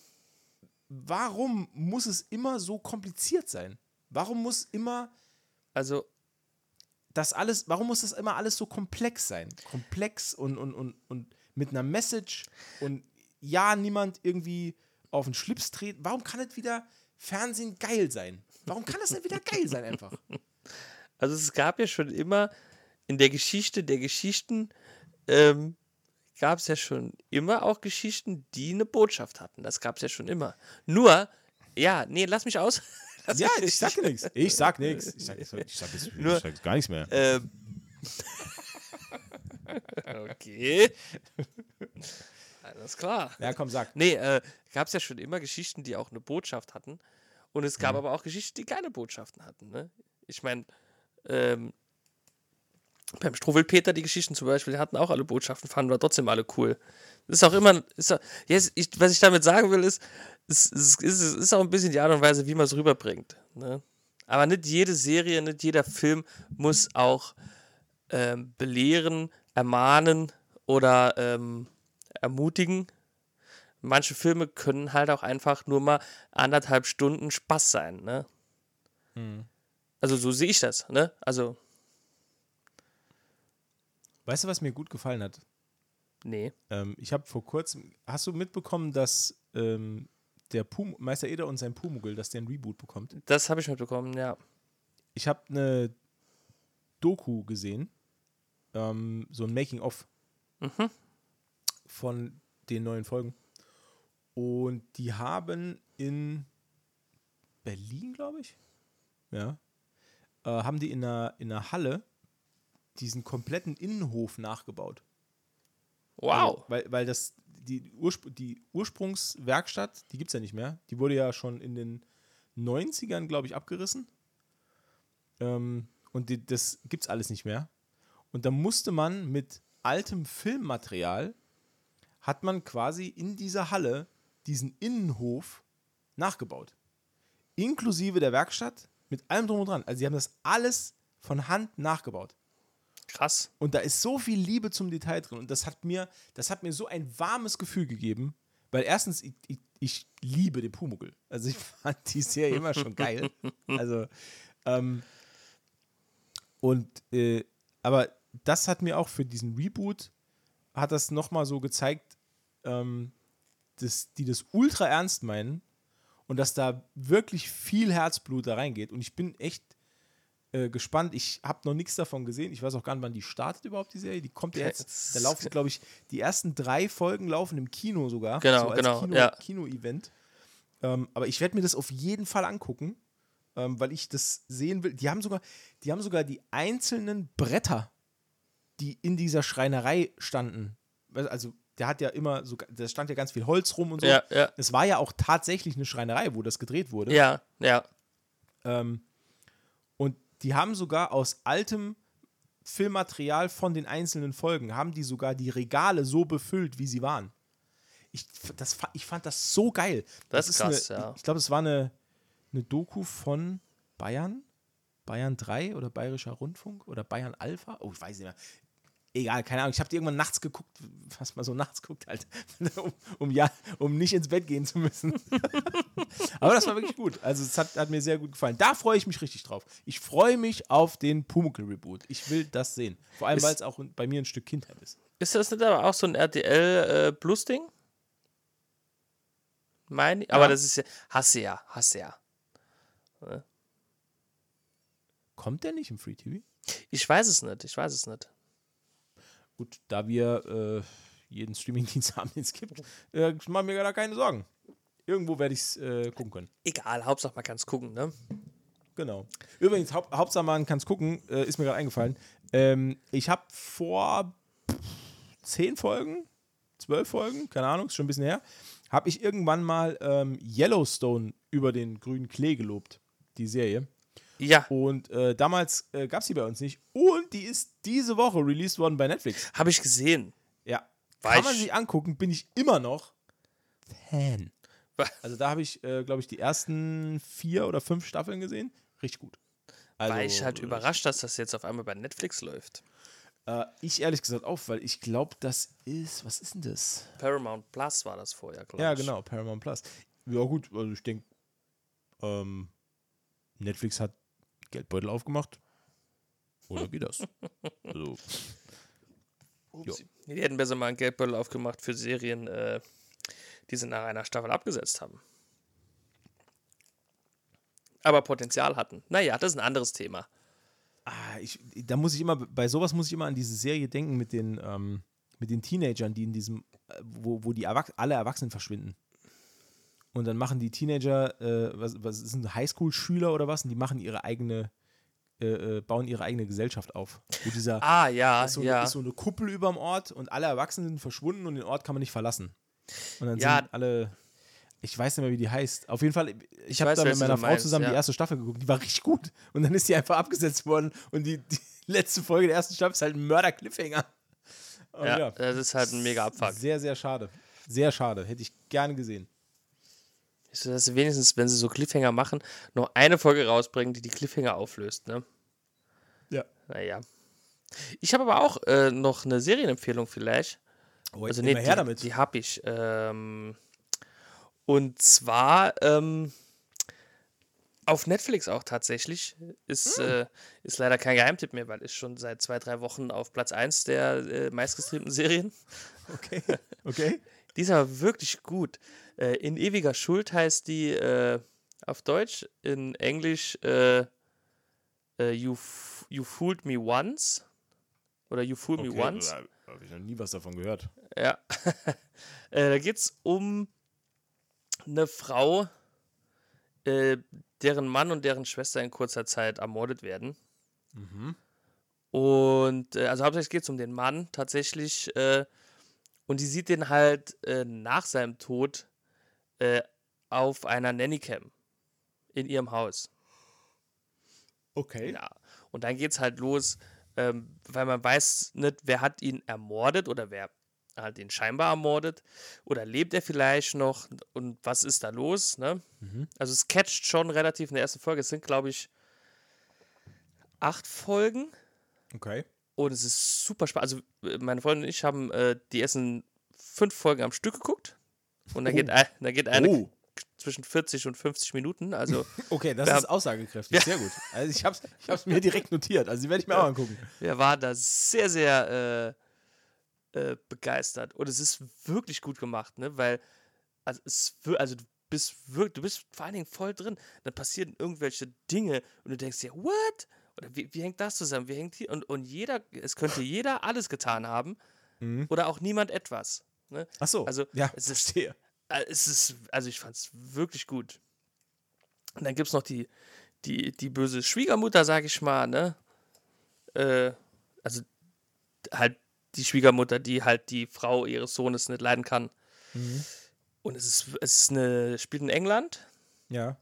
warum muss es immer so kompliziert sein? Warum muss immer Also, das alles, warum muss das immer alles so komplex sein? Komplex und, und, und, und mit einer Message und ja, niemand irgendwie auf den Schlips treten. Warum kann es wieder Fernsehen geil sein? Warum kann das nicht wieder geil sein einfach? also es gab ja schon immer in der Geschichte der Geschichten, ähm, gab es ja schon immer auch Geschichten, die eine Botschaft hatten. Das gab es ja schon immer. Nur, ja, nee, lass mich aus. Ja, ich sag nichts. Ich sag nichts. Ich sag, ich sag, ich sag, jetzt- Nur- ich sag gar nichts mehr. Ähm. okay. Alles klar. Ja, komm, sag. Nee, äh, gab es ja schon immer Geschichten, die auch eine Botschaft hatten. Und es gab aber auch Geschichten, die keine Botschaften hatten. Ne? Ich meine, ähm, beim Struwwelpeter, die Geschichten zum Beispiel, die hatten auch alle Botschaften, fanden wir trotzdem alle cool. Das ist auch immer, ist auch, yes, ich, was ich damit sagen will, ist, es, es, ist, es ist auch ein bisschen die Art und Weise, wie man es rüberbringt. Ne? Aber nicht jede Serie, nicht jeder Film muss auch ähm, belehren, ermahnen oder ähm, ermutigen, manche Filme können halt auch einfach nur mal anderthalb Stunden Spaß sein, ne? Hm. Also so sehe ich das, ne? Also, Weißt du, was mir gut gefallen hat? nee. Ähm, ich habe vor kurzem, hast du mitbekommen, dass ähm, der Pum Meister Eder und sein Pumugel, dass der ein Reboot bekommt? Das habe ich mitbekommen, ja. Ich habe eine Doku gesehen, ähm, so ein Making-of Mhm. von den neuen Folgen. Und die haben in Berlin, glaube ich, ja, äh, haben die in einer, in einer Halle diesen kompletten Innenhof nachgebaut. Wow. Also, weil, weil das, die, Urspr die Ursprungswerkstatt, die gibt es ja nicht mehr. Die wurde ja schon in den 90ern, glaube ich, abgerissen. Ähm, und die, das gibt es alles nicht mehr. Und da musste man mit altem Filmmaterial, hat man quasi in dieser Halle diesen Innenhof nachgebaut. Inklusive der Werkstatt, mit allem drum und dran. Also sie haben das alles von Hand nachgebaut. Krass. Und da ist so viel Liebe zum Detail drin. Und das hat mir, das hat mir so ein warmes Gefühl gegeben. Weil erstens, ich, ich, ich liebe den Pumuckl. Also ich fand die Serie immer schon geil. Also, ähm, und, äh, aber das hat mir auch für diesen Reboot, hat das nochmal so gezeigt, ähm, dass die das ultra ernst meinen und dass da wirklich viel Herzblut da reingeht. Und ich bin echt äh, gespannt. Ich habe noch nichts davon gesehen. Ich weiß auch gar nicht, wann die startet überhaupt, die Serie. Die kommt ja jetzt. Da laufen, glaube ich, die ersten drei Folgen laufen im Kino sogar. Genau, so als genau, Kino, ja. Kino-Event. Ähm, aber ich werde mir das auf jeden Fall angucken, ähm, weil ich das sehen will. Die haben sogar, die haben sogar die einzelnen Bretter, die in dieser Schreinerei standen. Also der hat ja immer so, da stand ja ganz viel Holz rum und so. Ja, ja. Es war ja auch tatsächlich eine Schreinerei, wo das gedreht wurde. Ja, ja. Ähm, die haben sogar aus altem Filmmaterial von den einzelnen Folgen, haben die sogar die Regale so befüllt, wie sie waren. Ich, das, ich fand das so geil. Das ist krass, eine, ja. Ich glaube, es war eine, eine Doku von Bayern. Bayern 3 oder Bayerischer Rundfunk oder Bayern Alpha. Oh, ich weiß nicht mehr. Egal, keine Ahnung. Ich habe die irgendwann nachts geguckt, was man so nachts guckt, halt, um, um, ja, um nicht ins Bett gehen zu müssen. Aber das war wirklich gut. Also es hat, hat mir sehr gut gefallen. Da freue ich mich richtig drauf. Ich freue mich auf den Pumuckl-Reboot. Ich will das sehen. Vor allem, weil es auch bei mir ein Stück Kindheit ist. Ist das nicht aber auch so ein RTL äh? Meine Aber Ja. das ist ja. Hasse ja, hasse ja. Kommt der nicht im Free TV? Ich weiß es nicht, ich weiß es nicht. Gut, da wir äh, jeden Streamingdienst haben, den es gibt, äh, machen mir da keine Sorgen. Irgendwo werde ich es äh, gucken können. Egal, Hauptsache man kann es gucken, ne? Genau. Übrigens, Haupt, Hauptsache man kann es gucken, äh, ist mir gerade eingefallen. Ähm, ich habe vor zehn Folgen, zwölf Folgen, keine Ahnung, ist schon ein bisschen her, habe ich irgendwann mal ähm, Yellowstone über den grünen Klee gelobt, die Serie. Ja, Und äh, damals äh, gab es die bei uns nicht. Und die ist diese Woche released worden bei Netflix. habe ich gesehen. Ja. War Kann man ich- sich angucken, bin ich immer noch Fan. Also da habe ich, äh, glaube ich, die ersten vier oder fünf Staffeln gesehen. Richtig gut. Also, War ich halt überrascht, dass das jetzt auf einmal bei Netflix läuft. Äh, ich ehrlich gesagt auch, weil ich glaube, das ist, was ist denn das? Paramount Plus war das vorher, glaube Ja, ich. genau, Paramount Plus. Ja gut, also ich denke, ähm, Netflix hat Geldbeutel aufgemacht. Oder wie das? also, Upsi. Die hätten besser mal einen Geldbeutel aufgemacht für Serien, äh, die sie nach einer Staffel abgesetzt haben. Aber Potenzial hatten. Naja, das ist ein anderes Thema. ah, ich, da muss ich immer, bei sowas muss ich immer an diese Serie denken mit den, ähm, mit den Teenagern, die in diesem, äh, wo, wo die Erwach alle Erwachsenen verschwinden. Und dann machen die Teenager, äh, was, was sind Highschool-Schüler oder was? Und die machen ihre eigene, äh, äh, bauen ihre eigene Gesellschaft auf. Wo dieser, Ah, ja, ist so, ja. eine, ist so eine Kuppel über dem Ort und alle Erwachsenen sind verschwunden und den Ort kann man nicht verlassen. Und dann Ja. sind alle, ich weiß nicht mehr, wie die heißt. Auf jeden Fall, ich Ich habe da mit meiner Frau meinst, zusammen die ja. erste Staffel geguckt, die war richtig gut. Und dann ist die einfach abgesetzt worden und die, die letzte Folge der ersten Staffel ist halt ein Mörder-Cliffhanger. Und ja, das ist halt ein mega Abfuck. Sehr, sehr schade. Sehr schade. Hätte ich gerne gesehen. Dass wenigstens, wenn sie so Cliffhanger machen, noch eine Folge rausbringen, die die Cliffhanger auflöst, ne? Ja. Naja. Ich habe aber auch äh, noch eine Serienempfehlung vielleicht. Oh, Also nee, nee, her die, damit. die habe ich. Ähm, Und zwar ähm, auf Netflix auch tatsächlich. Ist, Hm. äh, ist leider kein Geheimtipp mehr, weil ist schon seit zwei, drei Wochen auf Platz 1 der äh, meistgestreamten Serien. Okay. Okay. Die ist aber wirklich gut. Äh, in ewiger Schuld heißt die äh, auf Deutsch, in Englisch äh, äh, you, you Fooled Me Once. Oder You Fooled Me okay. Once. Da habe ich noch nie was davon gehört. Ja. äh, da geht es um eine Frau, äh, deren Mann und deren Schwester in kurzer Zeit ermordet werden. Mhm. Und also hauptsächlich geht es um den Mann tatsächlich. Äh, und die sieht den halt äh, nach seinem Tod äh, auf einer Nannycam in ihrem Haus. Okay. Ja. Und dann geht's halt los, ähm, weil man weiß nicht, wer hat ihn ermordet oder wer hat ihn scheinbar ermordet oder lebt er vielleicht noch und was ist da los, ne? Mhm. Also es catcht schon relativ in der ersten Folge. Es sind, glaube ich, acht Folgen Okay. und es ist super spannend. Also äh, meine Freundin und ich haben äh, die ersten fünf Folgen am Stück geguckt und da Oh. geht, ein, da geht eine Oh. zwischen 40 und 50 Minuten. Also Okay, das ist aussagekräftig. Sehr gut. Also ich habe es ich hab's mir direkt notiert. Also die werde ich mir auch angucken. wir waren da sehr, sehr äh, äh, begeistert. Und es ist wirklich gut gemacht, ne? Weil, also, es, also du bist wirklich, du bist vor allen Dingen voll drin. Dann passieren irgendwelche Dinge und du denkst dir, what? Oder wie, wie hängt das zusammen? Wie hängt hier? Und, und jeder, es könnte jeder alles getan haben Mhm. oder auch niemand etwas. Ne? Ach so. Also, ja, es ist- verstehe. Äh, Es ist, also ich fand es wirklich gut. Und dann gibt es noch die, die, die böse Schwiegermutter, sag ich mal, ne? Äh, also halt die Schwiegermutter, die halt die Frau ihres Sohnes nicht leiden kann. Mhm. Und es ist, es ist eine, spielt in England. Ja.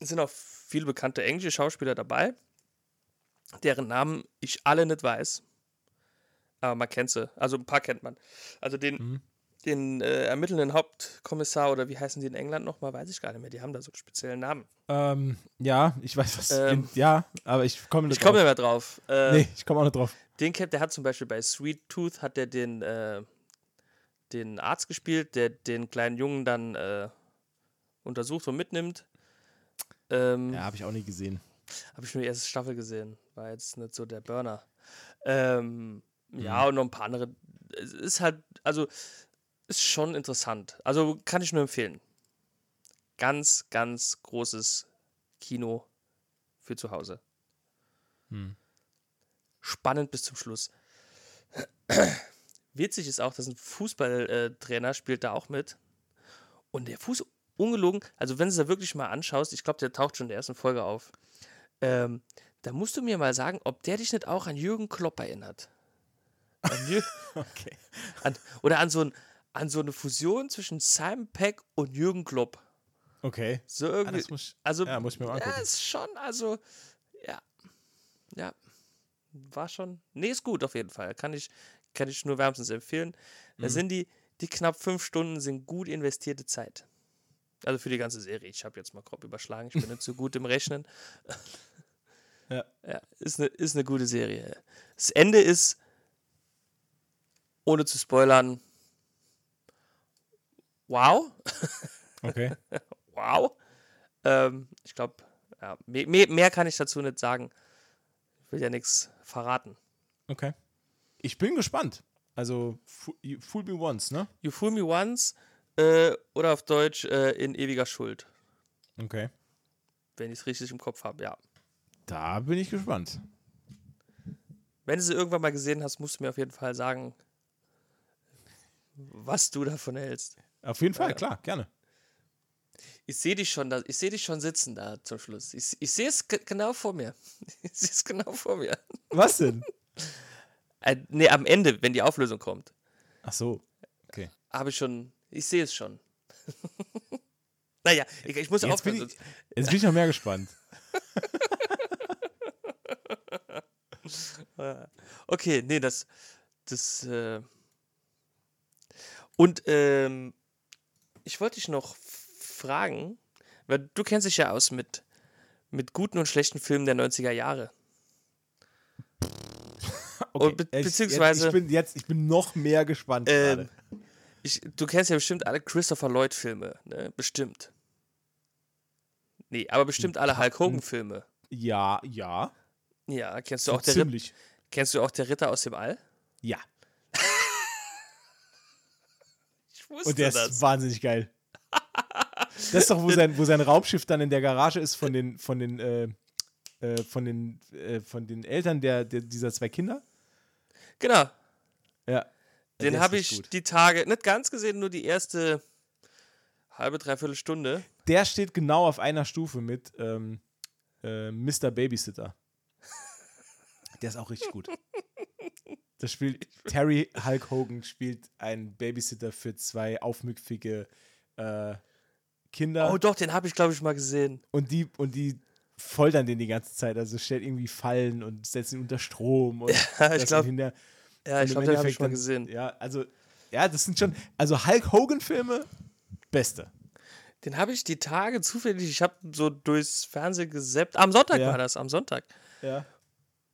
Es sind auch viele bekannte englische Schauspieler dabei, deren Namen ich alle nicht weiß. Aber man kennt sie. Also ein paar kennt man. Also den, Mhm. den äh, ermittelnden Hauptkommissar oder wie heißen die in England nochmal, weiß ich gar nicht mehr. Die haben da so einen speziellen Namen. Ähm, ja, ich weiß was. Ähm, ja, aber ich komme nicht Ich komme drauf. nicht mehr drauf. Äh, Nee, ich komme auch nicht drauf. Den kennt, der hat zum Beispiel bei Sweet Tooth hat der den, äh, den Arzt gespielt, der den kleinen Jungen dann äh, untersucht und mitnimmt. Ähm, Ja, habe ich auch nie gesehen. Habe ich nur die erste Staffel gesehen. War jetzt nicht so der Burner. Ähm, Ja, und noch ein paar andere. Es ist halt, also, ist schon interessant. Also kann ich nur empfehlen. Ganz, ganz großes Kino für zu Hause. Hm. Spannend bis zum Schluss. Witzig ist auch, dass ein Fußballtrainer spielt da auch mit. Und der Fuß, ungelogen, also wenn du es da wirklich mal anschaust, ich glaube, der taucht schon in der ersten Folge auf. Ähm, da musst du mir mal sagen, ob der dich nicht auch an Jürgen Klopp erinnert. Okay. an, oder an so, ein, an so eine Fusion zwischen Simon Peck und Jürgen Klopp. Okay. So Ah, irgendwie. das muss, also, ja, muss ich mir mal ja, angucken. ist schon, also, ja. Ja. War schon. Nee, ist gut auf jeden Fall. Kann ich, kann ich nur wärmstens empfehlen. Da Mhm. sind die, die knapp fünf Stunden sind gut investierte Zeit. Also für die ganze Serie. Ich habe jetzt mal grob überschlagen. Ich bin nicht so gut im Rechnen. Ja. Ja, ist eine, ist eine gute Serie. Das Ende ist, ohne zu spoilern, wow. Okay. Wow. Ähm, ich glaube, ja, mehr, mehr, kann ich dazu nicht sagen. Ich will ja nichts verraten. Okay. Ich bin gespannt. Also, you Fool Me Once, ne? You Fool Me Once äh, oder auf Deutsch äh, in ewiger Schuld, Okay. wenn ich es richtig im Kopf habe, ja. Da bin ich gespannt. Wenn du sie irgendwann mal gesehen hast, musst du mir auf jeden Fall sagen, was du davon hältst. Auf jeden Fall, Ja. klar, gerne. Ich sehe dich schon da, ich sehe dich schon sitzen da zum Schluss. Ich, ich sehe es ge- genau vor mir. Ich sehe es genau vor mir. Was denn? Äh, nee, am Ende, wenn die Auflösung kommt, Ach so. Okay. habe ich schon, ich sehe es schon. naja, ich, ich muss Jetzt aufhören. bin, ich, sonst- jetzt bin ich noch mehr gespannt. Okay, nee, das, das, äh und, ähm, ich wollte dich noch fragen, weil du kennst dich ja aus mit, mit guten und schlechten Filmen der 90er Jahre. Okay. be- ich- beziehungsweise- Jetzt, ich, bin jetzt, ich bin noch mehr gespannt Ähm. Ich, du kennst ja bestimmt alle Christopher Lloyd-Filme, ne? Bestimmt. Nee, aber bestimmt alle Hulk Hogan-Filme. Ja, ja. Ja, kennst So du auch der ziemlich. kennst du auch der Ritter aus dem All? Ja. Ich wusste Und der ist wahnsinnig geil. Das ist doch, wo sein, wo sein Raumschiff dann in der Garage ist von den, von den, äh, äh, von den, äh, von den Eltern der, der, dieser zwei Kinder. Genau. Ja. Den habe ich gut. die Tage, nicht ganz gesehen, nur die erste halbe, dreiviertel Stunde. Der steht genau auf einer Stufe mit ähm, äh, Mr. Babysitter. Der ist auch richtig gut. Das spielt Terry Hulk Hogan spielt einen Babysitter für zwei aufmüpfige äh, Kinder. Oh doch, den habe ich, glaube ich, mal gesehen. Und die, und die foltern den die ganze Zeit. Also stellt irgendwie Fallen und setzt ihn unter Strom. Und Ja, ich das glaub- und hinter- Ja, ich glaube, den habe ich mal gesehen. Ja, also, ja, das sind schon, also Hulk Hogan-Filme, beste. Den habe ich die Tage zufällig, ich habe so durchs Fernsehen gesappt. Am Sonntag Ja. war das, am Sonntag. Ja.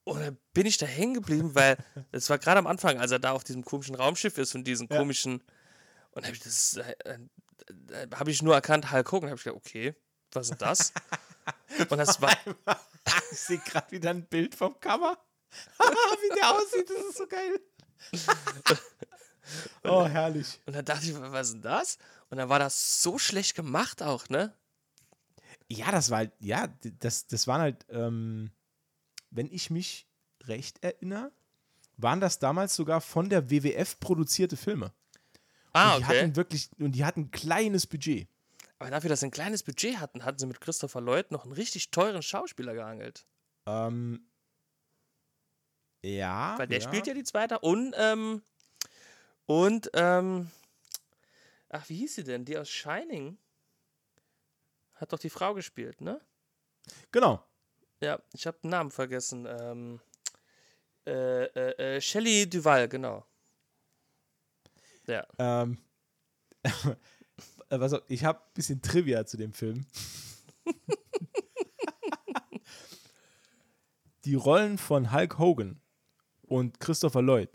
Und dann bin ich da hängen geblieben, weil es war gerade am Anfang, als er da auf diesem komischen Raumschiff ist und diesen Ja. komischen. Und habe ich das, äh, äh, habe ich nur erkannt, Hulk Hogan. habe ich gedacht, okay, was ist das? und das war, Ich sehe gerade wieder ein Bild vom Cover. Wie der aussieht, das ist so geil. oh, herrlich. und dann dachte ich, was ist denn das? Und dann war das so schlecht gemacht auch, ne? Ja, das war halt, ja, das, das waren halt, ähm, wenn ich mich recht erinnere, waren das damals sogar von der WWF produzierte Filme. Ah, und die okay. hatten wirklich, und die hatten ein kleines Budget. Aber dafür, dass sie ein kleines Budget hatten, hatten sie mit Christopher Lloyd noch einen richtig teuren Schauspieler geangelt. Ähm, ja. Weil der ja. spielt ja die zweite. Und, ähm, und, ähm, ach, wie hieß sie denn? Die aus Shining hat doch die Frau gespielt, ne? Genau. Ja, ich habe den Namen vergessen. Ähm, äh, äh, äh, Shelley Duval, genau. Ja. Ähm, äh, pass auf, ich habe ein bisschen Trivia zu dem Film. Die Rollen von Hulk Hogan und Christopher Lloyd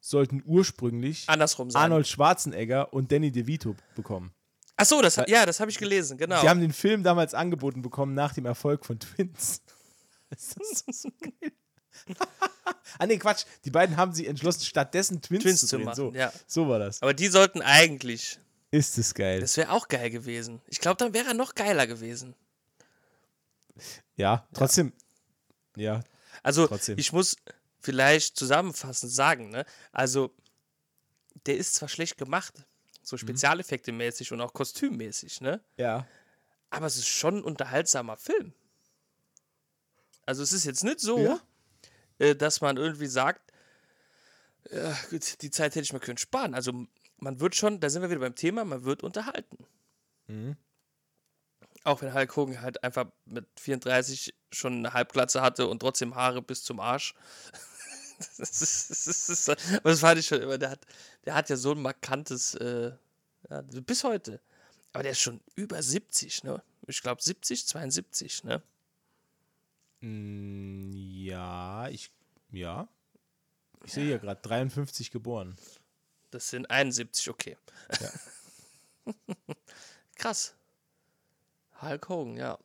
sollten ursprünglich Andersrum sein. Arnold Schwarzenegger und Danny DeVito bekommen. Ach so, das, ja, das habe ich gelesen, genau. Die haben den Film damals angeboten bekommen nach dem Erfolg von Twins. Das ist so, so geil. ah, nee, Quatsch. Die beiden haben sich entschlossen, stattdessen Twins, Twins zu zu machen, so, ja. so war das. Aber die sollten eigentlich. Ist es geil. Das wäre auch geil gewesen. Ich glaube, dann wäre er noch geiler gewesen. ja, trotzdem. Ja, Also, Trotzdem. ich muss vielleicht zusammenfassend sagen, ne? Also, der ist zwar schlecht gemacht. So Spezialeffekte mäßig und auch kostümmäßig, ne? ja. Aber es ist schon ein unterhaltsamer Film. Also, es ist jetzt nicht so, Ja. äh, dass man irgendwie sagt, gut, die Zeit hätte ich mir können sparen. Also, man wird schon, da sind wir wieder beim Thema, man wird unterhalten. Mhm. Auch wenn Hulk Hogan halt einfach mit 34 schon eine Halbglatze hatte und trotzdem Haare bis zum Arsch. Das ist, das ist, das ist, das fand ich schon immer. Der hat, der hat ja so ein markantes, äh, ja, bis heute. Aber der ist schon über 70, ne? Ich glaube 70, 72, ne? Mm, Ja, ich. Ja. Ich sehe hier gerade 53 geboren. Das sind 71, okay. Krass. Hulk Hogan, ja.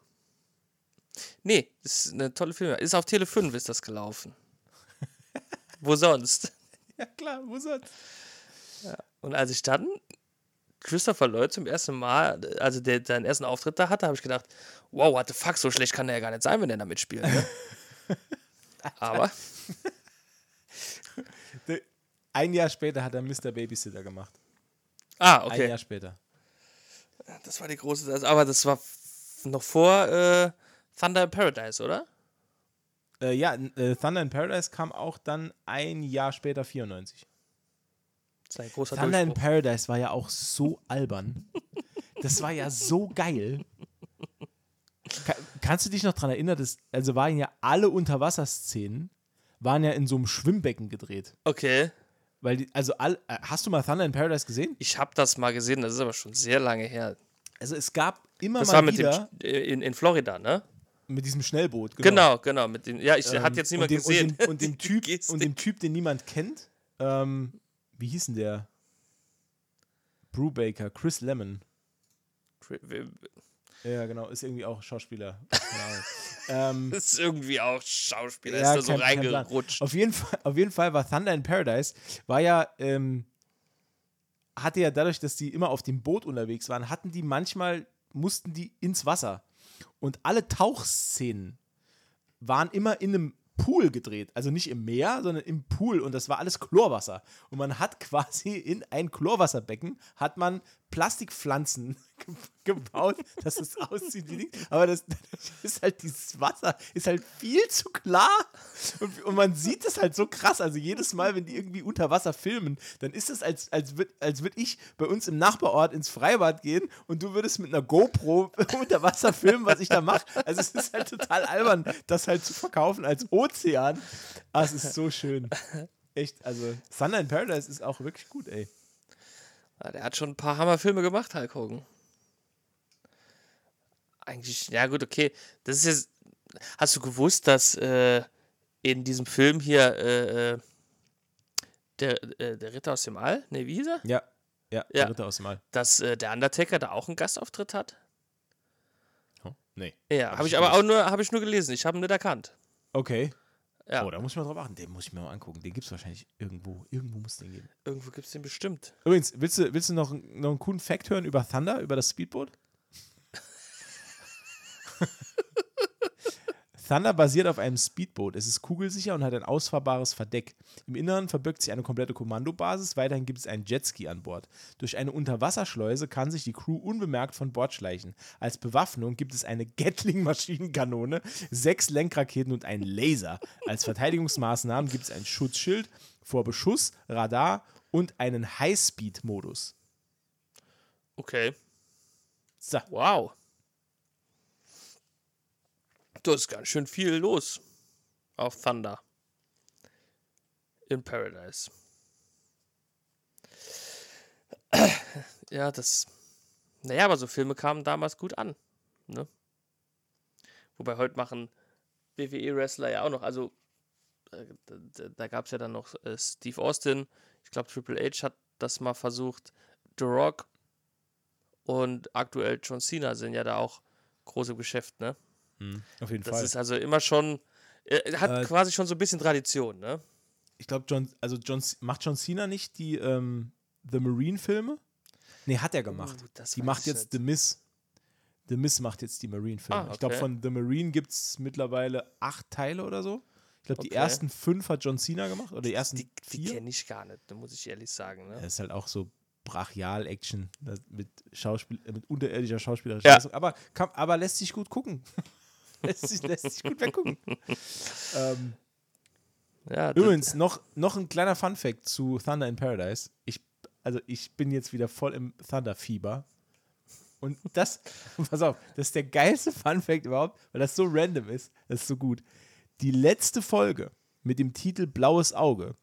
Nee, das ist eine tolle Film. Ist auf Tele 5 ist das gelaufen. Wo sonst? Ja, klar, wo sonst? Und als ich dann Christopher Lloyd zum ersten Mal, also der, seinen ersten Auftritt da hatte, habe ich gedacht, wow, what the fuck, so schlecht kann der ja gar nicht sein, wenn der da mitspielt. Ne? Aber Ein Jahr später hat er Mr. Babysitter gemacht. Ah, Ein okay. Jahr später. Das war die große. Aber das war noch vor äh, Thunder in Paradise, oder? Äh, ja, äh, Thunder in Paradise kam auch dann ein Jahr später, 94. Das ist ein großer Thunder in. Paradise war ja auch so albern. Das war ja so geil. Ka kannst du dich noch daran erinnern, dass, also waren ja alle Unterwasserszenen, waren ja in so einem Schwimmbecken gedreht. Okay. Weil die, also all, äh, hast du mal Thunder in Paradise gesehen? Ich habe das mal gesehen, das ist aber schon sehr lange her. Also es gab immer Das mal war mit wieder dem äh, in, in Florida, ne? mit diesem Schnellboot. Genau, genau. mit dem, ja, ich Ähm, hat jetzt niemand und dem, gesehen. Und dem, und, dem typ, und dem Typ, den niemand kennt. Ähm, wie hieß denn der? Brubaker, Chris Lemon. Ja, genau, ist irgendwie auch Schauspieler. Ähm, ist irgendwie auch Schauspieler, Ja, ist da so reingerutscht. auf, jeden Fall, auf jeden Fall war Thunder in Paradise, war ja, ähm, hatte ja dadurch, dass die immer auf dem Boot unterwegs waren, hatten die manchmal, mussten die ins Wasser. Und alle Tauchszenen waren immer in einem Pool gedreht. Also nicht im Meer, sondern im Pool. Und das war alles Chlorwasser. Und man hat quasi in ein Chlorwasserbecken, hat man Plastikpflanzen ge- gebaut, dass es aussieht wie Ding. Aber das, das ist halt, dieses Wasser ist halt viel zu klar. Und, und man sieht es halt so krass. Also jedes Mal, wenn die irgendwie unter Wasser filmen, dann ist es, als, als würde als würd ich bei uns im Nachbarort ins Freibad gehen und du würdest mit einer GoPro unter Wasser filmen, was ich da mache. Also es ist halt total albern, das halt zu verkaufen als Ozean. Ah, es ist so schön. Echt, also Thunder in Paradise ist auch wirklich gut, ey. Ja, der hat schon ein paar Hammerfilme gemacht, Hulk Hogan. Eigentlich, ja gut, okay. Das ist jetzt. Hast du gewusst, dass äh, in diesem Film hier äh, äh, der, äh, der Ritter aus dem All, ne, wie hieß er? Ja, ja, Ja. der Ritter aus dem All. Dass äh, der Undertaker da auch einen Gastauftritt hat? Oh, nee. Ja, Hab habe ich ich aber auch nur, habe ich nur gelesen. Ich habe ihn nicht erkannt. Okay. Ja, Oh, da muss ich mal drauf achten. Den muss ich mir mal angucken. Den gibt es wahrscheinlich irgendwo. Irgendwo muss es den geben. irgendwo gibt es den bestimmt. Übrigens, willst du, willst du noch, noch einen coolen Fact hören über Thunder, über das Speedboot? Thunder basiert auf einem Speedboot. Es ist kugelsicher und hat ein ausfahrbares Verdeck. Im Inneren verbirgt sich eine komplette Kommandobasis. Weiterhin gibt es einen Jetski an Bord. Durch eine Unterwasserschleuse kann sich die Crew unbemerkt von Bord schleichen. Als Bewaffnung gibt es eine Gatling-Maschinenkanone, sechs Lenkraketen und einen Laser. Als Verteidigungsmaßnahmen gibt es ein Schutzschild vor Beschuss, Radar und einen Highspeed-Modus. Okay. So. Wow. Da ist ganz schön viel los auf Thunder. In Paradise. Ja, das. Naja, aber so Filme kamen damals gut an. Ne? Wobei heute machen WWE-Wrestler ja auch noch. Also, äh, da, da, da gab es ja dann noch äh, Steve Austin. Ich glaube, Triple H hat das mal versucht. The Rock und aktuell John Cena sind ja da auch große Geschäft, ne? Auf jeden Das Fall. ist also immer schon, äh, hat Äh, quasi schon so ein bisschen Tradition, ne? ich glaube, John, also John, macht John Cena nicht die ähm, The Marine-Filme? Nee, hat er gemacht. Uh, das die macht jetzt nicht. The Miss. The Miss macht jetzt die Marine-Filme. Ah, Ich glaube, okay. von The Marine gibt es mittlerweile acht Teile oder so. Ich glaube, die Okay. ersten fünf hat John Cena gemacht. Oder die ersten Die, die vier. kenne ich gar nicht, da muss ich ehrlich sagen, ne? Das ist halt auch so Brachial-Action das- mit, Schauspiel, äh, mit unterirdischer schauspielerischer Ja. Leistung. Aber, kann, aber lässt sich gut gucken. lässt, sich, lässt sich gut weggucken. ähm, Ja, Übrigens, noch, noch ein kleiner Fun-Fact zu Thunder in Paradise. Ich, also, ich bin jetzt wieder voll im Thunder-Fieber. Und das, pass auf, das ist der geilste Fun-Fact überhaupt, weil das so random ist. Das ist so gut. Die letzte Folge mit dem Titel Blaues Auge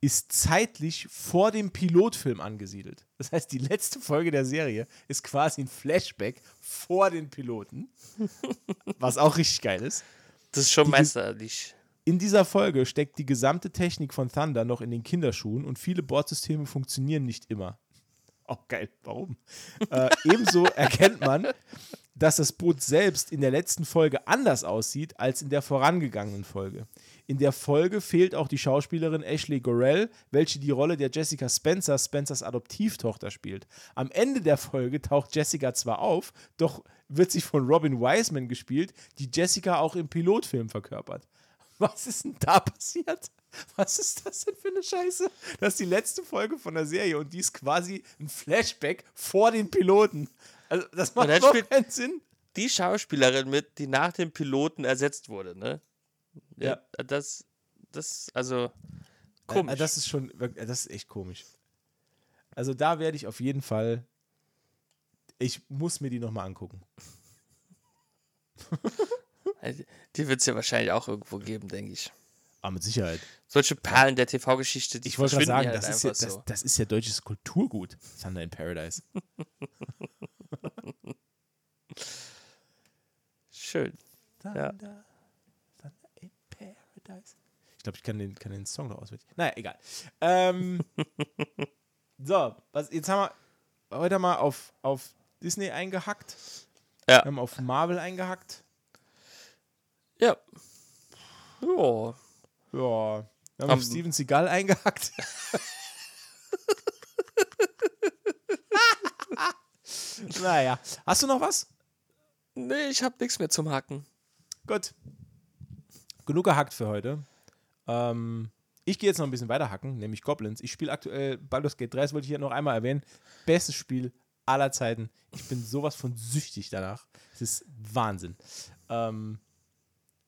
ist zeitlich vor dem Pilotfilm angesiedelt. Das heißt, die letzte Folge der Serie ist quasi ein Flashback vor den Piloten, was auch richtig geil ist. das ist schon die- meisterlich. In dieser Folge steckt die gesamte Technik von Thunder noch in den Kinderschuhen und viele Bordsysteme funktionieren nicht immer. Auch geil, warum? äh, ebenso erkennt man, dass das Boot selbst in der letzten Folge anders aussieht als in der vorangegangenen Folge. In der Folge fehlt auch die Schauspielerin Ashley Gorell, welche die Rolle der Jessica Spencer, Spencers Adoptivtochter spielt. Am Ende der Folge taucht Jessica zwar auf, doch wird sie von Robin Wiseman gespielt, die Jessica auch im Pilotfilm verkörpert. Was ist denn da passiert? Was ist das denn für eine Scheiße? Das ist die letzte Folge von der Serie und die ist quasi ein Flashback vor den Piloten. Also, das macht spielt- keinen Sinn. Die Schauspielerin mit, die nach dem Piloten ersetzt wurde, ne? Ja. Das, das, also, Äh, komisch. Das ist schon, äh, das ist echt komisch. Also da werde ich auf jeden Fall, ich muss mir die nochmal angucken. Die wird es ja wahrscheinlich auch irgendwo geben, denke ich. Aber mit Sicherheit. Solche Perlen der TV-Geschichte, die Ich wollte gerade sagen, halt das, ist ja, das, so. das ist ja deutsches Kulturgut. Thunder in Paradise. Schön. Ja. Thunder, in Paradise. Ich glaube, ich kann den, kann den Song noch auswendig. Naja, egal. Ähm, so, was, jetzt haben wir heute mal auf, auf Disney eingehackt. Ja. Wir haben auf Marvel eingehackt. Ja. Ja. Ja. Wir haben auf Steven Seagal eingehackt. naja. Hast du noch was? Nee, ich hab nichts mehr zum Hacken. Gut. Genug gehackt für heute. Ähm, ich gehe jetzt noch ein bisschen weiter hacken, nämlich Goblins. Ich spiele aktuell Baldur's Gate 3, das wollte ich hier noch einmal erwähnen. Bestes Spiel aller Zeiten. Ich bin sowas von süchtig danach. Es ist Wahnsinn. Ähm,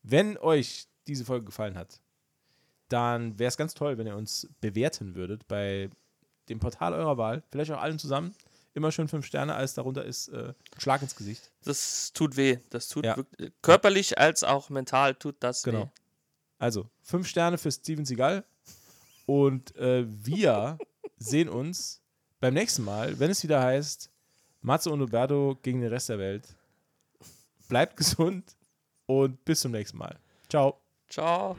wenn euch diese Folge gefallen hat, dann wäre es ganz toll, wenn ihr uns bewerten würdet bei dem Portal eurer Wahl. Vielleicht auch allen zusammen. Immer schön fünf Sterne, alles darunter ist äh, Schlag ins Gesicht. Das tut weh. Das tut Ja. wirklich, körperlich als auch mental tut das Genau. weh. Also, fünf Sterne für Steven Seagal. Und äh, wir sehen uns beim nächsten Mal, wenn es wieder heißt, Matze und Roberto gegen den Rest der Welt. Bleibt gesund und bis zum nächsten Mal. Ciao. Ciao.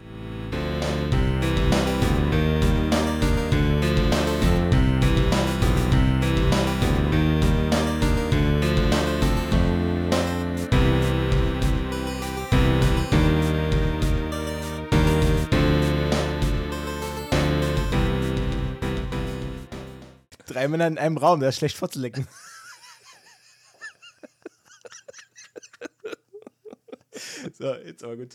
Drei Männer in einem Raum, der ist schlecht vorzulecken. so, jetzt aber gut.